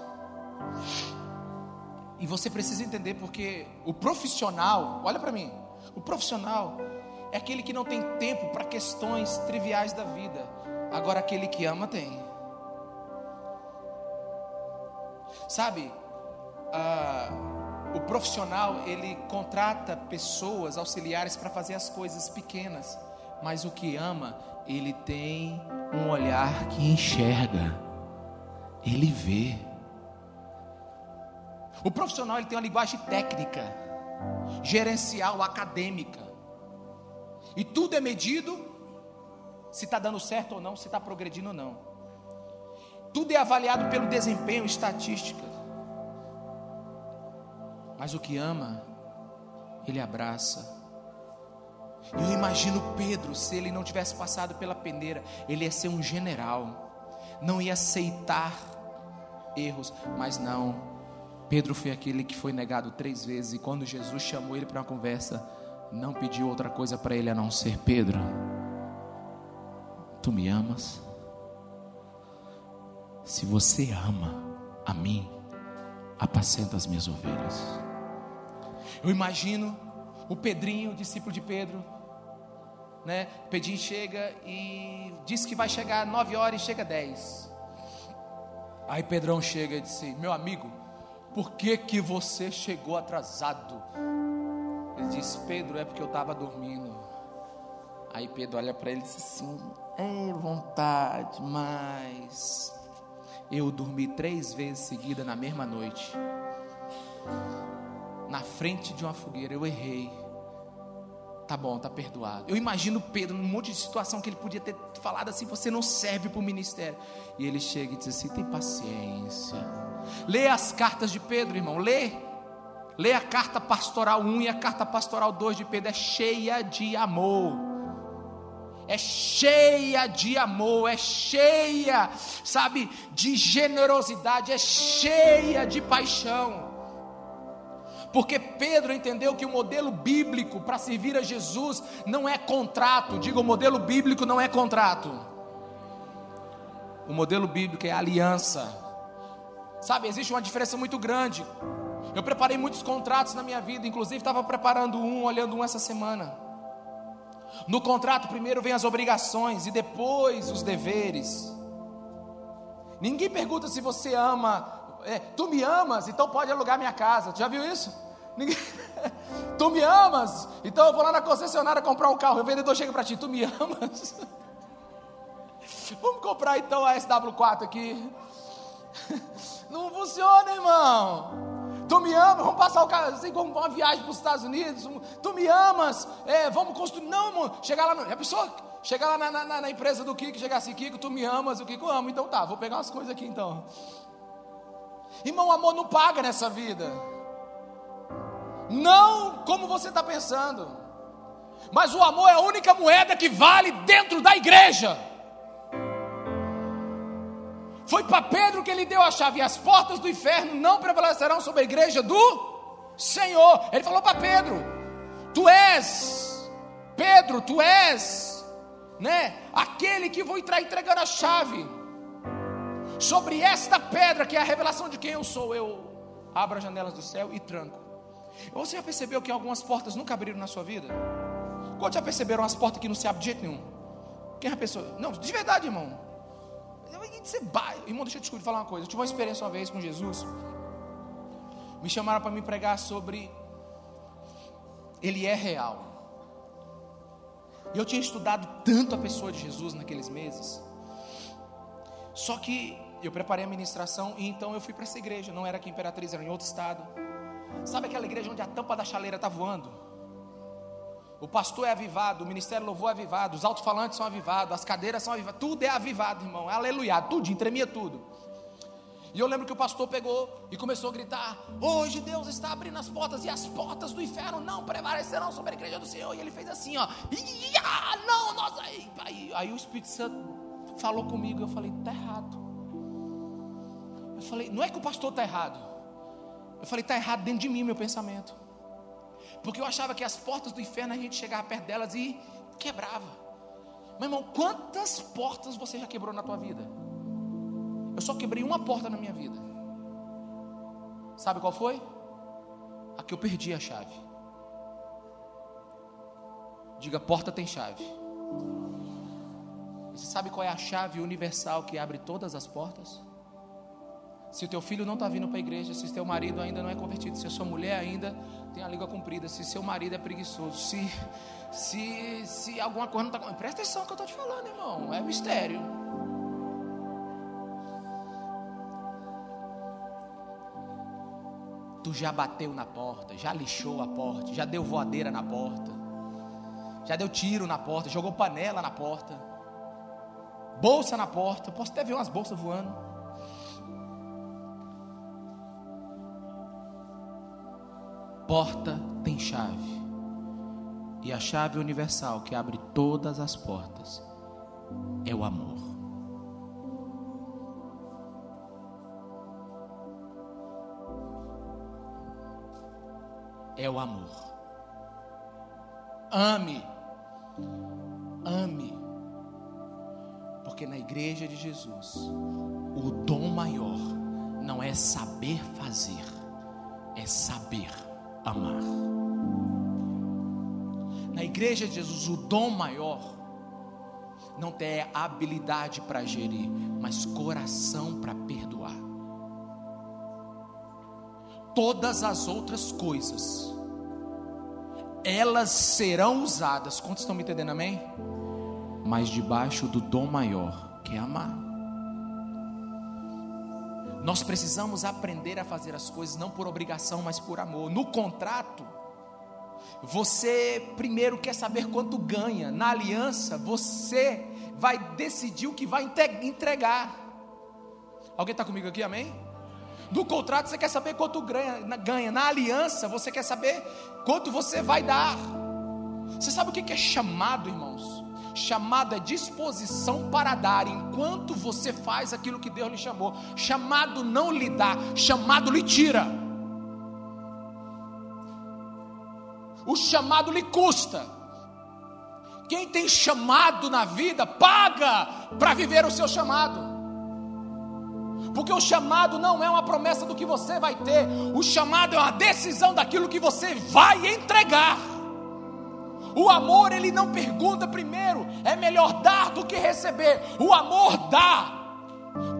E você precisa entender porque o profissional, olha para mim, o profissional é aquele que não tem tempo para questões triviais da vida. Agora aquele que ama tem. Sabe, o profissional ele contrata pessoas auxiliares para fazer as coisas pequenas, mas o que ama ele tem um olhar que enxerga, ele vê. O profissional ele tem uma linguagem técnica, gerencial, acadêmica. E tudo é medido se está dando certo ou não, se está progredindo ou não. Tudo é avaliado pelo desempenho, estatística. Mas o que ama, ele abraça. Eu imagino Pedro, se ele não tivesse passado pela peneira, ele ia ser um general, não ia aceitar erros, mas não, Pedro foi aquele que foi negado três vezes, e quando Jesus chamou ele para uma conversa, não pediu outra coisa para ele a não ser: Pedro, tu me amas? Se você ama a mim, apacenta as minhas ovelhas. Eu imagino o Pedrinho, o discípulo de Pedro, né? Pedrinho chega e diz que vai chegar nove horas e chega dez. Aí Pedrão chega e disse: Meu amigo, por que que você chegou atrasado? Ele diz: Pedro, é porque eu estava dormindo. Aí Pedro olha para ele e diz assim: É vontade, mas eu dormi três vezes seguida na mesma noite, na frente de uma fogueira. Eu errei. Tá bom, tá perdoado. Eu imagino Pedro num monte de situação que ele podia ter falado assim: Você não serve para o ministério. E ele chega e diz assim: Tem paciência. Lê as cartas de Pedro, irmão. Lê. Lê a carta pastoral 1 e a carta pastoral 2 de Pedro. É cheia de amor é cheia de amor, é cheia, sabe, de generosidade, é cheia de paixão. Porque Pedro entendeu que o modelo bíblico para servir a Jesus não é contrato. Diga, o modelo bíblico não é contrato. O modelo bíblico é aliança. Sabe, existe uma diferença muito grande. Eu preparei muitos contratos na minha vida, inclusive estava preparando um, olhando um essa semana. No contrato, primeiro vem as obrigações e depois os deveres. Ninguém pergunta se você ama é, tu me amas, então pode alugar minha casa. Tu já viu isso? Ninguém... [LAUGHS] tu me amas, então eu vou lá na concessionária comprar um carro. O vendedor chega para ti, tu me amas? [LAUGHS] Vamos comprar então a SW4 aqui. [LAUGHS] Não funciona, irmão. Tu me amas, vamos passar o carro, assim como uma viagem para os Estados Unidos. Tu me amas, é, vamos construir. Não, irmão, chegar lá, a pessoa chegar lá na, na, na, empresa do Kiko, chegar assim, Kiko, tu me amas, o Kiko ama, então tá, vou pegar umas coisas aqui então. Irmão, amor não paga nessa vida. Não como você está pensando. Mas o amor é a única moeda que vale dentro da igreja. Foi para Pedro que ele deu a chave. E as portas do inferno não prevalecerão sobre a igreja do Senhor. Ele falou para Pedro: Tu és, Pedro, tu és, né? Aquele que vou entrar entregando a chave sobre esta pedra, que é a revelação de quem eu sou, eu abro as janelas do céu e tranco. Você já percebeu que algumas portas nunca abriram na sua vida? Quantos já perceberam as portas que não se abrem de jeito nenhum? Quem já pensou? Não, de verdade, irmão. Você vai. Irmão, deixa eu te falar uma coisa. Eu tive uma experiência uma vez com Jesus. Me chamaram para me pregar sobre Ele é real. E eu tinha estudado tanto a pessoa de Jesus naqueles meses. Só que eu preparei a ministração e então eu fui para essa igreja. Não era aqui em Imperatriz, era em outro estado. Sabe aquela igreja onde a tampa da chaleira está voando? O pastor é avivado, o ministério louvor é avivado, os alto-falantes são avivados, as cadeiras são avivadas, tudo é avivado, irmão. Aleluia, tudo, tremia tudo. E eu lembro que o pastor pegou e começou a gritar: Hoje Deus está abrindo as portas, e as portas do inferno não prevalecerão sobre a igreja do Senhor. E ele fez assim: Ó, ah, não, nós. Aí, aí, aí o Espírito Santo falou comigo. Eu falei: Está errado. Eu falei: Não é que o pastor está errado. Eu falei: Está errado dentro de mim, meu pensamento. Porque eu achava que as portas do inferno a gente chegava perto delas e quebrava. Meu irmão, quantas portas você já quebrou na tua vida? Eu só quebrei uma porta na minha vida. Sabe qual foi? A que eu perdi a chave. Diga, porta tem chave. Você sabe qual é a chave universal que abre todas as portas? Se o teu filho não está vindo para a igreja, se o teu marido ainda não é convertido, se a sua mulher ainda tem a língua comprida, se seu marido é preguiçoso, se, se, se alguma coisa não está. Presta atenção no que eu estou te falando, irmão. É mistério. Tu já bateu na porta, já lixou a porta, já deu voadeira na porta, já deu tiro na porta, jogou panela na porta, bolsa na porta. Posso até ver umas bolsas voando. Porta tem chave. E a chave universal que abre todas as portas é o amor. É o amor. Ame. Ame. Porque na igreja de Jesus, o dom maior não é saber fazer, é saber amar. Na igreja de Jesus, o dom maior não tem habilidade para gerir, mas coração para perdoar. Todas as outras coisas, elas serão usadas. Quantos estão me entendendo, amém? Mas debaixo do dom maior, que é amar. Nós precisamos aprender a fazer as coisas não por obrigação, mas por amor. No contrato, você primeiro quer saber quanto ganha. Na aliança, você vai decidir o que vai entregar. Alguém está comigo aqui, amém? No contrato, você quer saber quanto ganha. Na aliança, você quer saber quanto você vai dar. Você sabe o que é chamado, irmãos? Chamado é disposição para dar enquanto você faz aquilo que Deus lhe chamou. Chamado não lhe dá, chamado lhe tira. O chamado lhe custa. Quem tem chamado na vida, paga para viver o seu chamado. Porque o chamado não é uma promessa do que você vai ter, o chamado é uma decisão daquilo que você vai entregar. O amor, ele não pergunta primeiro, é melhor dar do que receber. O amor dá.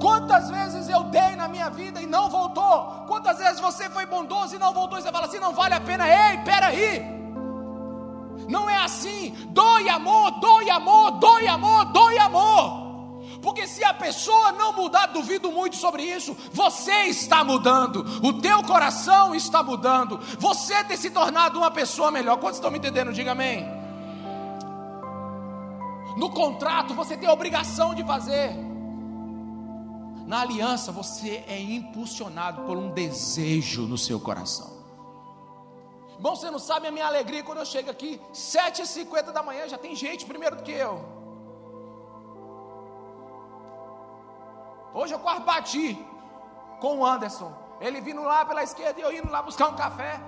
Quantas vezes eu dei na minha vida e não voltou? Quantas vezes você foi bondoso e não voltou? E você fala assim: não vale a pena, ei, peraí. Não é assim, doe amor, doe amor, doe amor, doe amor. Porque se a pessoa não mudar, duvido muito sobre isso, você está mudando, o teu coração está mudando, você tem se tornado uma pessoa melhor. Quantos estão me entendendo? Diga amém. No contrato você tem a obrigação de fazer. Na aliança você é impulsionado por um desejo no seu coração. Irmão, você não sabe a minha alegria quando eu chego aqui, 7h50 da manhã, já tem gente primeiro do que eu. Hoje eu quase bati com o Anderson. Ele vindo lá pela esquerda e eu indo lá buscar um café.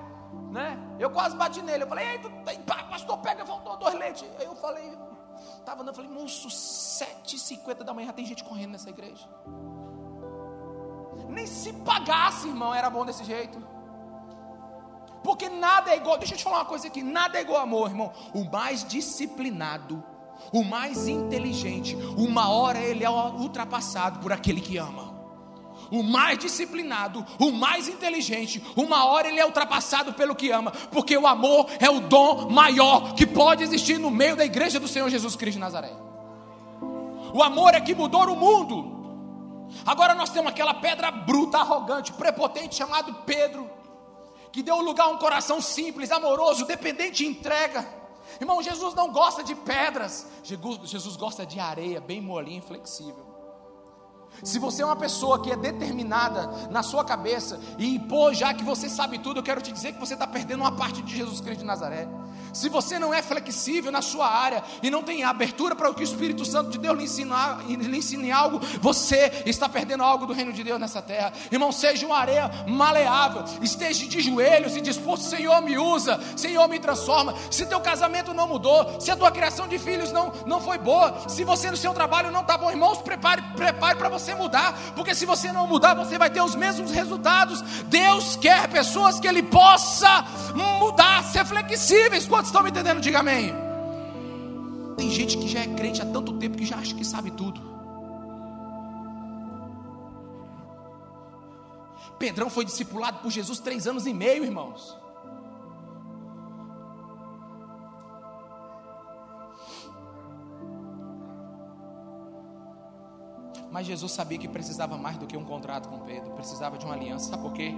Né? Eu quase bati nele. Eu falei, ei, tu tem, pastor, pega, faltou dois leites. Eu falei, estava andando, falei, moço, 7h50 da manhã já tem gente correndo nessa igreja. Nem se pagasse, irmão, era bom desse jeito. Porque nada é igual, deixa eu te falar uma coisa aqui: nada é igual amor, irmão. O mais disciplinado, o mais inteligente, uma hora ele é ultrapassado por aquele que ama. O mais disciplinado, o mais inteligente, uma hora ele é ultrapassado pelo que ama, porque o amor é o dom maior que pode existir no meio da igreja do Senhor Jesus Cristo de Nazaré. O amor é que mudou o mundo. Agora nós temos aquela pedra bruta, arrogante, prepotente chamado Pedro que deu lugar a um coração simples, amoroso, dependente e entrega. Irmão, Jesus não gosta de pedras, Jesus gosta de areia bem molinha e flexível. Se você é uma pessoa que é determinada na sua cabeça e pô, já que você sabe tudo, eu quero te dizer que você está perdendo uma parte de Jesus Cristo de Nazaré. Se você não é flexível na sua área e não tem abertura para o que o Espírito Santo de Deus lhe, ensinar, lhe ensine algo, você está perdendo algo do reino de Deus nessa terra. Irmão, seja uma areia maleável, esteja de joelhos e disposto, Senhor me usa, Senhor me transforma. Se teu casamento não mudou, se a tua criação de filhos não, não foi boa, se você no seu trabalho não está bom, irmãos, prepare, prepare para você mudar, porque se você não mudar, você vai ter os mesmos resultados. Deus quer pessoas que Ele possa mudar, ser flexíveis. Quantos estão me entendendo? Diga amém. Tem gente que já é crente há tanto tempo que já acha que sabe tudo. Pedrão foi discipulado por Jesus três anos e meio, irmãos. Mas Jesus sabia que precisava mais do que um contrato com Pedro, precisava de uma aliança. Sabe por quê?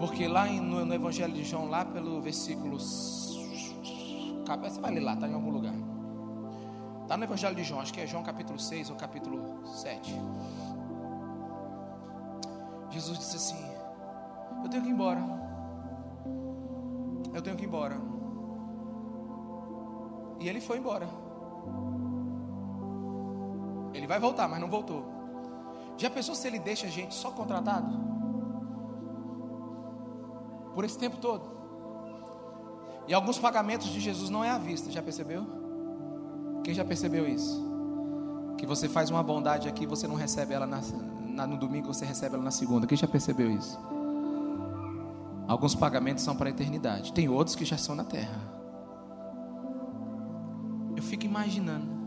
Porque lá no, no Evangelho de João, lá pelo versículo. Você vai ler lá, está em algum lugar. Está no Evangelho de João, acho que é João capítulo 6 ou capítulo 7. Jesus disse assim: Eu tenho que ir embora. Eu tenho que ir embora. E ele foi embora. Ele vai voltar, mas não voltou. Já pensou se ele deixa a gente só contratado? Por esse tempo todo. E alguns pagamentos de Jesus não é à vista, já percebeu? Quem já percebeu isso? Que você faz uma bondade aqui, você não recebe ela na, na, no domingo, você recebe ela na segunda. Quem já percebeu isso? Alguns pagamentos são para a eternidade, tem outros que já são na terra. Eu fico imaginando.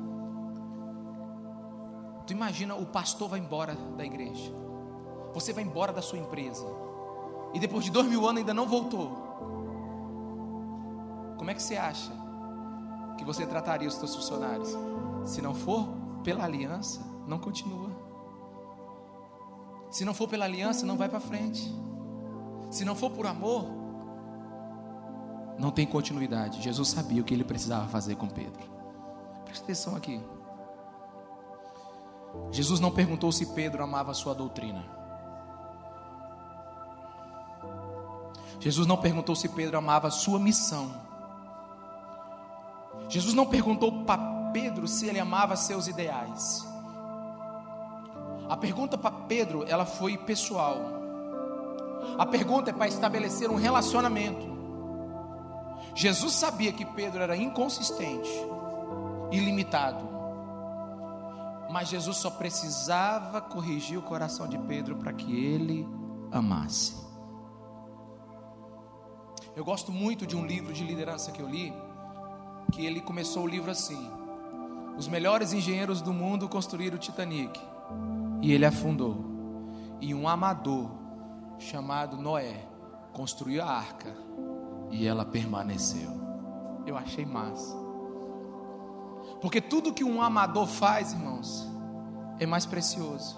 Tu imagina o pastor vai embora da igreja. Você vai embora da sua empresa. E depois de dois mil anos ainda não voltou. Como é que você acha que você trataria os seus funcionários? Se não for pela aliança, não continua. Se não for pela aliança, não vai para frente. Se não for por amor, não tem continuidade. Jesus sabia o que ele precisava fazer com Pedro. Presta atenção aqui. Jesus não perguntou se Pedro amava a sua doutrina. Jesus não perguntou se Pedro amava a sua missão. Jesus não perguntou para Pedro se ele amava seus ideais. A pergunta para Pedro, ela foi pessoal. A pergunta é para estabelecer um relacionamento. Jesus sabia que Pedro era inconsistente, ilimitado. Mas Jesus só precisava corrigir o coração de Pedro para que ele amasse. Eu gosto muito de um livro de liderança que eu li, que ele começou o livro assim: Os melhores engenheiros do mundo construíram o Titanic e ele afundou. E um amador chamado Noé construiu a arca e ela permaneceu. Eu achei massa. Porque tudo que um amador faz, irmãos, é mais precioso.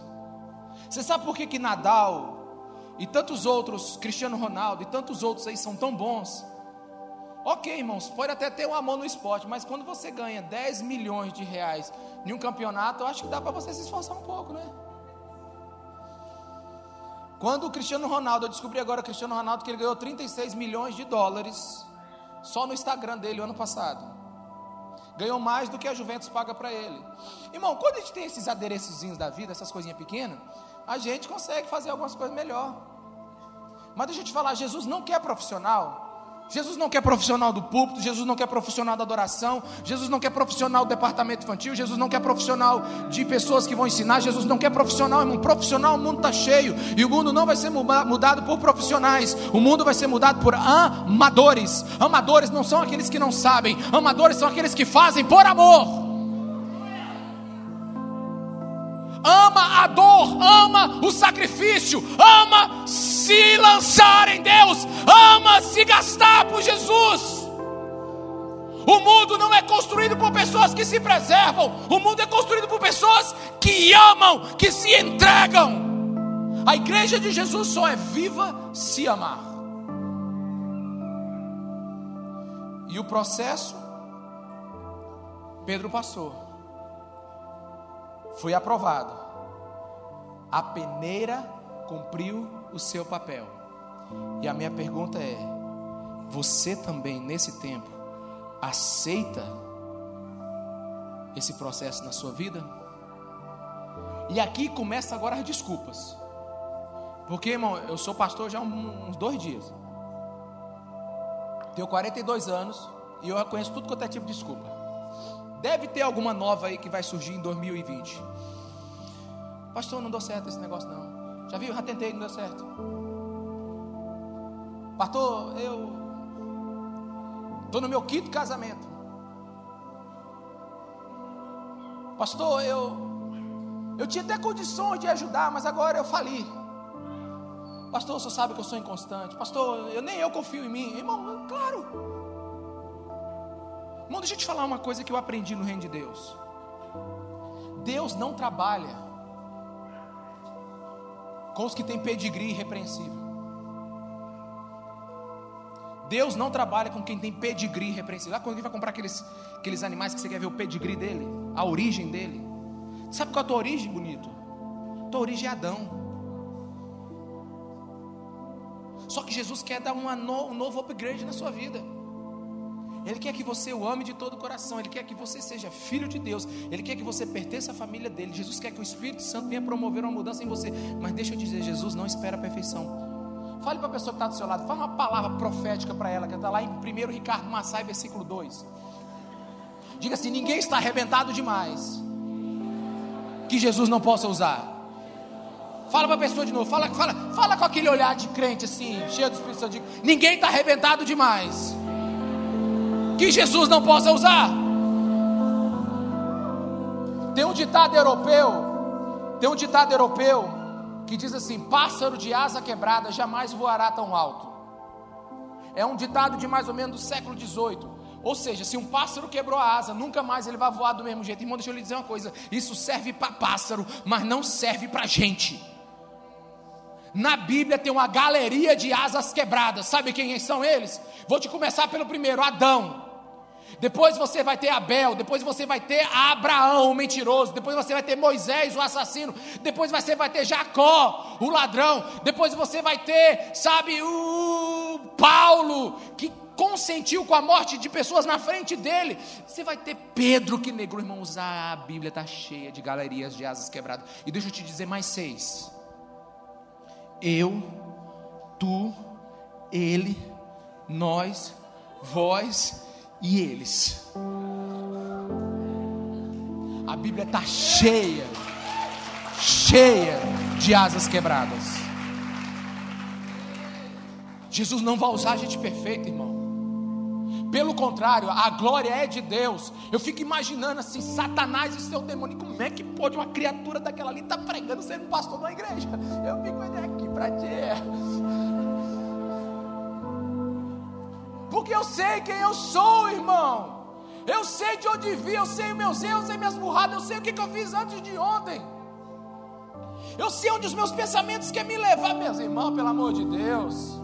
Você sabe por que, que Nadal e tantos outros, Cristiano Ronaldo e tantos outros aí são tão bons? Ok, irmãos, pode até ter um amor no esporte, mas quando você ganha 10 milhões de reais em um campeonato, eu acho que dá para você se esforçar um pouco, né? Quando o Cristiano Ronaldo, eu descobri agora o Cristiano Ronaldo que ele ganhou 36 milhões de dólares só no Instagram dele o ano passado ganhou mais do que a Juventus paga para ele. Irmão, quando a gente tem esses adereçozinhos da vida, essas coisinhas pequenas, a gente consegue fazer algumas coisas melhor. Mas deixa eu te falar, Jesus não quer profissional Jesus não quer profissional do púlpito, Jesus não quer profissional da adoração, Jesus não quer profissional do departamento infantil, Jesus não quer profissional de pessoas que vão ensinar, Jesus não quer profissional, irmão. Profissional, o mundo está cheio e o mundo não vai ser mudado por profissionais, o mundo vai ser mudado por amadores. Amadores não são aqueles que não sabem, amadores são aqueles que fazem por amor. Ama a dor, ama o sacrifício, ama se lançar em Deus, ama se gastar por Jesus. O mundo não é construído por pessoas que se preservam, o mundo é construído por pessoas que amam, que se entregam. A igreja de Jesus só é viva se amar. E o processo, Pedro passou foi aprovado. A peneira cumpriu o seu papel. E a minha pergunta é: você também nesse tempo aceita esse processo na sua vida? E aqui começa agora as desculpas. Porque, irmão, eu sou pastor já há uns dois dias. Tenho 42 anos e eu conheço tudo quanto é tipo de desculpa. Deve ter alguma nova aí que vai surgir em 2020. Pastor, não deu certo esse negócio não. Já viu? Já tentei, não deu certo. Pastor, eu estou no meu quinto casamento. Pastor, eu eu tinha até condições de ajudar, mas agora eu fali. Pastor, senhor sabe que eu sou inconstante. Pastor, eu nem eu confio em mim. Irmão, claro. Irmão, deixa eu te falar uma coisa que eu aprendi no reino de Deus. Deus não trabalha com os que têm pedigree irrepreensível. Deus não trabalha com quem tem pedigree irrepreensível. Lá quando alguém vai comprar aqueles, aqueles animais que você quer ver o pedigree dele, a origem dele. Sabe qual é a tua origem, bonito? Tua origem é Adão. Só que Jesus quer dar uma no, um novo upgrade na sua vida. Ele quer que você o ame de todo o coração. Ele quer que você seja filho de Deus. Ele quer que você pertença à família dele. Jesus quer que o Espírito Santo venha promover uma mudança em você. Mas deixa eu dizer, Jesus não espera a perfeição. Fale para a pessoa que está do seu lado, fala uma palavra profética para ela, que está lá em 1 Ricardo Massai, versículo 2. Diga assim: ninguém está arrebentado demais que Jesus não possa usar. Fala para a pessoa de novo, fala, fala, fala com aquele olhar de crente assim, cheio do Espírito Santo. Ninguém está arrebentado demais que Jesus não possa usar. Tem um ditado europeu, tem um ditado europeu que diz assim: pássaro de asa quebrada jamais voará tão alto. É um ditado de mais ou menos do século XVIII. Ou seja, se um pássaro quebrou a asa, nunca mais ele vai voar do mesmo jeito. Irmão, deixa eu lhe dizer uma coisa: isso serve para pássaro, mas não serve para gente. Na Bíblia tem uma galeria de asas quebradas. Sabe quem são eles? Vou te começar pelo primeiro: Adão. Depois você vai ter Abel, depois você vai ter Abraão, o mentiroso, depois você vai ter Moisés, o assassino, depois você vai ter Jacó, o ladrão, depois você vai ter, sabe, o Paulo, que consentiu com a morte de pessoas na frente dele. Você vai ter Pedro que negou, irmãos, a Bíblia está cheia de galerias de asas quebradas. E deixa eu te dizer mais seis. Eu, tu, ele, nós, vós e eles. A Bíblia está cheia, cheia de asas quebradas. Jesus não vai usar gente perfeita, irmão. Pelo contrário, a glória é de Deus. Eu fico imaginando assim, Satanás e seu demônio. Como é que pode uma criatura daquela ali estar tá pregando sendo pastor uma igreja? Eu fico aqui para ti. Porque eu sei quem eu sou, irmão. Eu sei de onde vi, eu sei meus erros, eu sei minhas burradas, eu sei o que, que eu fiz antes de ontem. Eu sei onde os meus pensamentos querem me levar, meus irmãos, pelo amor de Deus.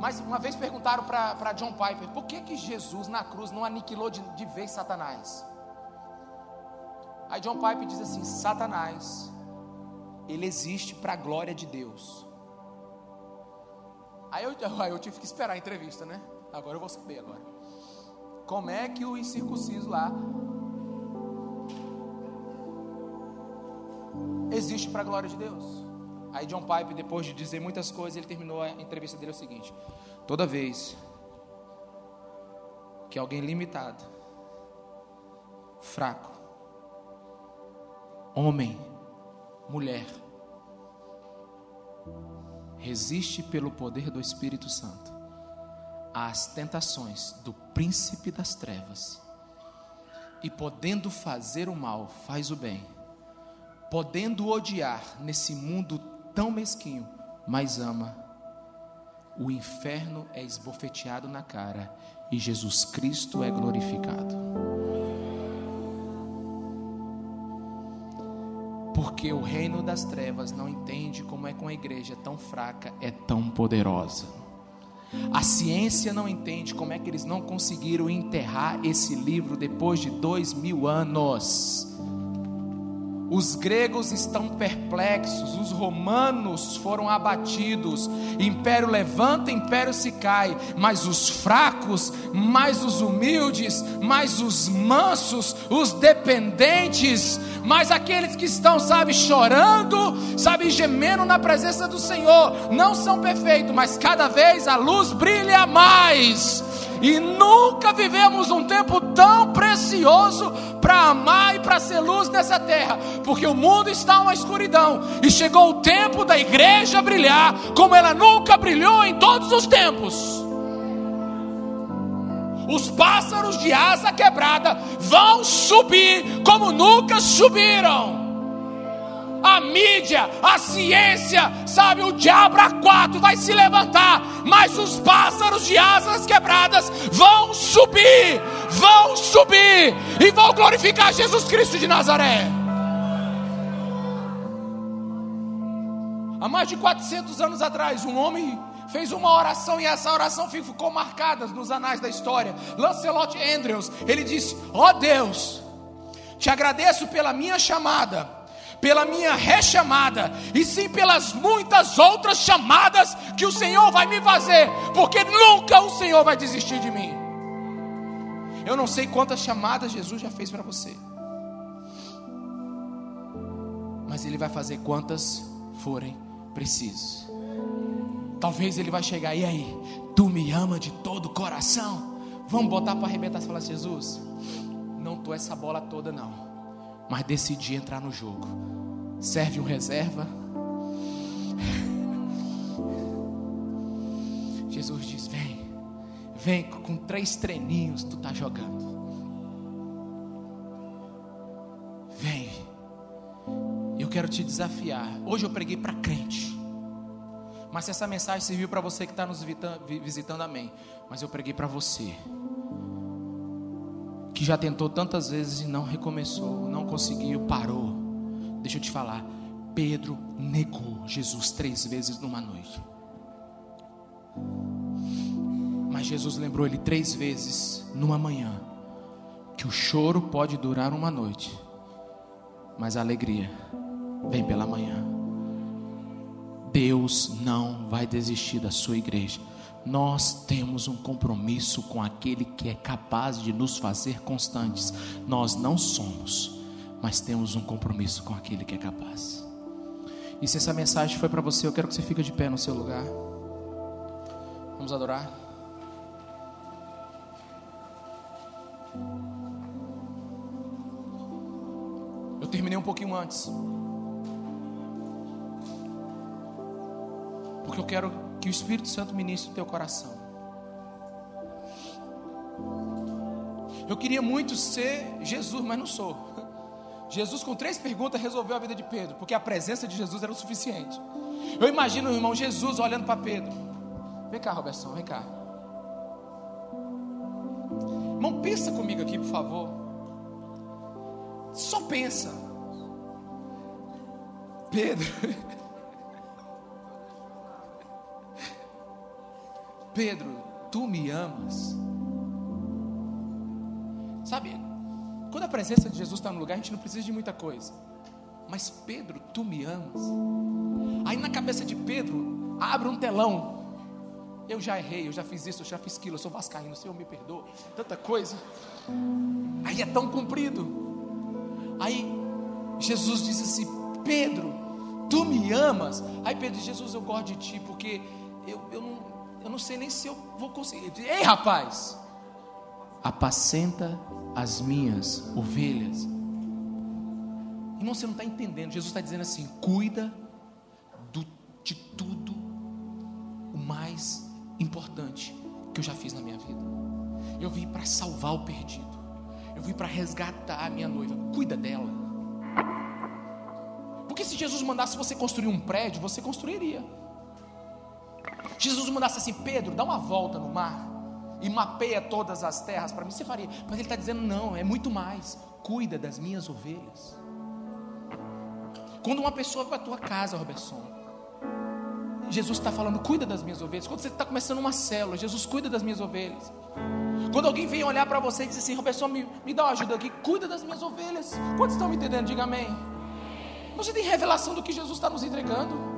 Mas uma vez perguntaram para John Piper: por que, que Jesus na cruz não aniquilou de, de vez Satanás? Aí John Piper diz assim: Satanás, ele existe para a glória de Deus. Aí eu, aí eu tive que esperar a entrevista, né? Agora eu vou saber agora. Como é que o incircunciso lá existe para a glória de Deus? Aí John Pipe, depois de dizer muitas coisas, ele terminou a entrevista dele o seguinte: toda vez que alguém limitado, fraco, homem, mulher, resiste pelo poder do Espírito Santo. Às tentações do príncipe das trevas, e podendo fazer o mal, faz o bem, podendo odiar nesse mundo tão mesquinho, mas ama, o inferno é esbofeteado na cara e Jesus Cristo é glorificado. Porque o reino das trevas não entende como é que uma igreja tão fraca é tão poderosa. A ciência não entende como é que eles não conseguiram enterrar esse livro depois de dois mil anos. Os gregos estão perplexos, os romanos foram abatidos. Império levanta, império se cai. Mas os fracos, mais os humildes, mais os mansos, os dependentes, mais aqueles que estão, sabe, chorando, sabe, gemendo na presença do Senhor, não são perfeitos, mas cada vez a luz brilha mais. E nunca vivemos um tempo tão precioso para amar e para ser luz nessa terra, porque o mundo está uma escuridão e chegou o tempo da igreja brilhar como ela nunca brilhou em todos os tempos. Os pássaros de asa quebrada vão subir como nunca subiram a mídia, a ciência, sabe, o diabo a quatro vai se levantar, mas os pássaros de asas quebradas vão subir, vão subir e vão glorificar Jesus Cristo de Nazaré. Há mais de 400 anos atrás, um homem fez uma oração e essa oração ficou marcada nos anais da história. Lancelot Andrews, ele disse: Ó oh Deus, te agradeço pela minha chamada pela minha rechamada, e sim pelas muitas outras chamadas que o Senhor vai me fazer, porque nunca o Senhor vai desistir de mim. Eu não sei quantas chamadas Jesus já fez para você, mas Ele vai fazer quantas forem preciso. Talvez ele vai chegar, e aí? Tu me ama de todo o coração? Vamos botar para arrebentar e falar, Jesus, não tô essa bola toda não, mas decidi entrar no jogo. Serve um reserva. [LAUGHS] Jesus diz: Vem, vem com três treininhos tu tá jogando. Vem, eu quero te desafiar. Hoje eu preguei para crente. Mas se essa mensagem serviu para você que está nos visitando, amém. Mas eu preguei para você que já tentou tantas vezes e não recomeçou, não conseguiu, parou. Deixa eu te falar, Pedro negou Jesus três vezes numa noite. Mas Jesus lembrou ele três vezes numa manhã que o choro pode durar uma noite, mas a alegria vem pela manhã. Deus não vai desistir da sua igreja. Nós temos um compromisso com aquele que é capaz de nos fazer constantes. Nós não somos, mas temos um compromisso com aquele que é capaz. E se essa mensagem foi para você, eu quero que você fique de pé no seu lugar. Vamos adorar. Eu terminei um pouquinho antes. Porque eu quero que o Espírito Santo ministre o teu coração. Eu queria muito ser Jesus, mas não sou. Jesus, com três perguntas, resolveu a vida de Pedro, porque a presença de Jesus era o suficiente. Eu imagino o irmão Jesus olhando para Pedro. Vem cá, Robertson, vem cá. Irmão, pensa comigo aqui, por favor. Só pensa. Pedro. [LAUGHS] Pedro, tu me amas. Sabe, quando a presença de Jesus está no lugar, a gente não precisa de muita coisa. Mas Pedro, tu me amas. Aí na cabeça de Pedro, abre um telão. Eu já errei, eu já fiz isso, eu já fiz aquilo, eu sou vascaíno, o Senhor me perdoa. Tanta coisa. Aí é tão comprido. Aí Jesus disse assim: Pedro, tu me amas. Aí Pedro diz: Jesus, eu gosto de ti, porque eu, eu não eu não sei nem se eu vou conseguir. Ei, rapaz, apacenta as minhas ovelhas. Irmão, você não está entendendo. Jesus está dizendo assim: cuida do, de tudo o mais importante que eu já fiz na minha vida. Eu vim para salvar o perdido. Eu vim para resgatar a minha noiva. Cuida dela. Porque se Jesus mandasse você construir um prédio, você construiria. Jesus mandasse assim: Pedro, dá uma volta no mar e mapeia todas as terras para mim, você faria. Mas ele está dizendo: não, é muito mais. Cuida das minhas ovelhas. Quando uma pessoa vai para a tua casa, Robertson, Jesus está falando: cuida das minhas ovelhas. Quando você está começando uma célula, Jesus cuida das minhas ovelhas. Quando alguém vem olhar para você e diz assim: Robertson, me, me dá uma ajuda aqui, cuida das minhas ovelhas. Quantos estão me entendendo? Diga amém. Você tem revelação do que Jesus está nos entregando.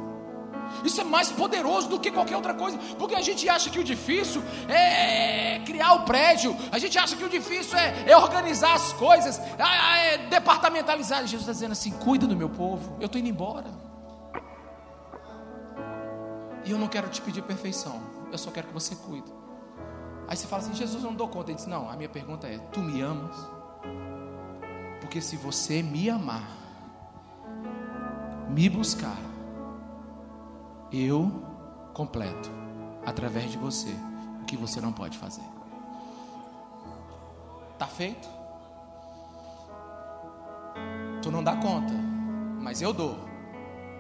Isso é mais poderoso do que qualquer outra coisa, porque a gente acha que o difícil é criar o prédio, a gente acha que o difícil é, é organizar as coisas, é, é departamentalizar. Jesus está dizendo assim: cuida do meu povo, eu estou indo embora. E eu não quero te pedir perfeição, eu só quero que você cuide. Aí você fala assim: Jesus, eu não dou conta. Ele diz: Não, a minha pergunta é: Tu me amas? Porque se você me amar, me buscar, eu completo através de você o que você não pode fazer. Tá feito? Tu não dá conta, mas eu dou.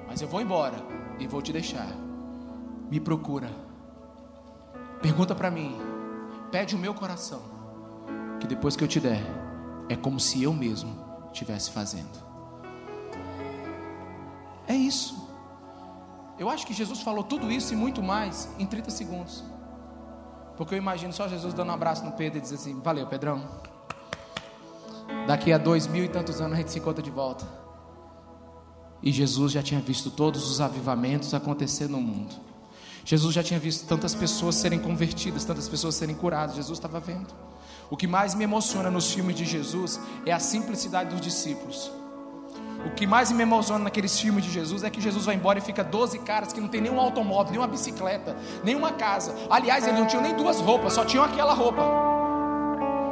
Mas eu vou embora e vou te deixar. Me procura. Pergunta para mim. Pede o meu coração. Que depois que eu te der, é como se eu mesmo estivesse fazendo. É isso. Eu acho que Jesus falou tudo isso e muito mais em 30 segundos. Porque eu imagino só Jesus dando um abraço no Pedro e dizer assim: Valeu, Pedrão. Daqui a dois mil e tantos anos a gente se encontra de volta. E Jesus já tinha visto todos os avivamentos acontecer no mundo. Jesus já tinha visto tantas pessoas serem convertidas, tantas pessoas serem curadas. Jesus estava vendo. O que mais me emociona nos filmes de Jesus é a simplicidade dos discípulos. O que mais me emociona naqueles filmes de Jesus é que Jesus vai embora e fica 12 caras que não tem nenhum automóvel, nenhuma bicicleta, nenhuma casa. Aliás, eles não tinham nem duas roupas, só tinham aquela roupa.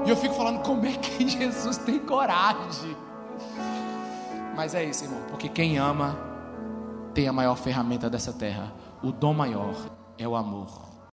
E eu fico falando, como é que [LAUGHS] Jesus tem coragem? Mas é isso, irmão, porque quem ama tem a maior ferramenta dessa terra. O dom maior é o amor.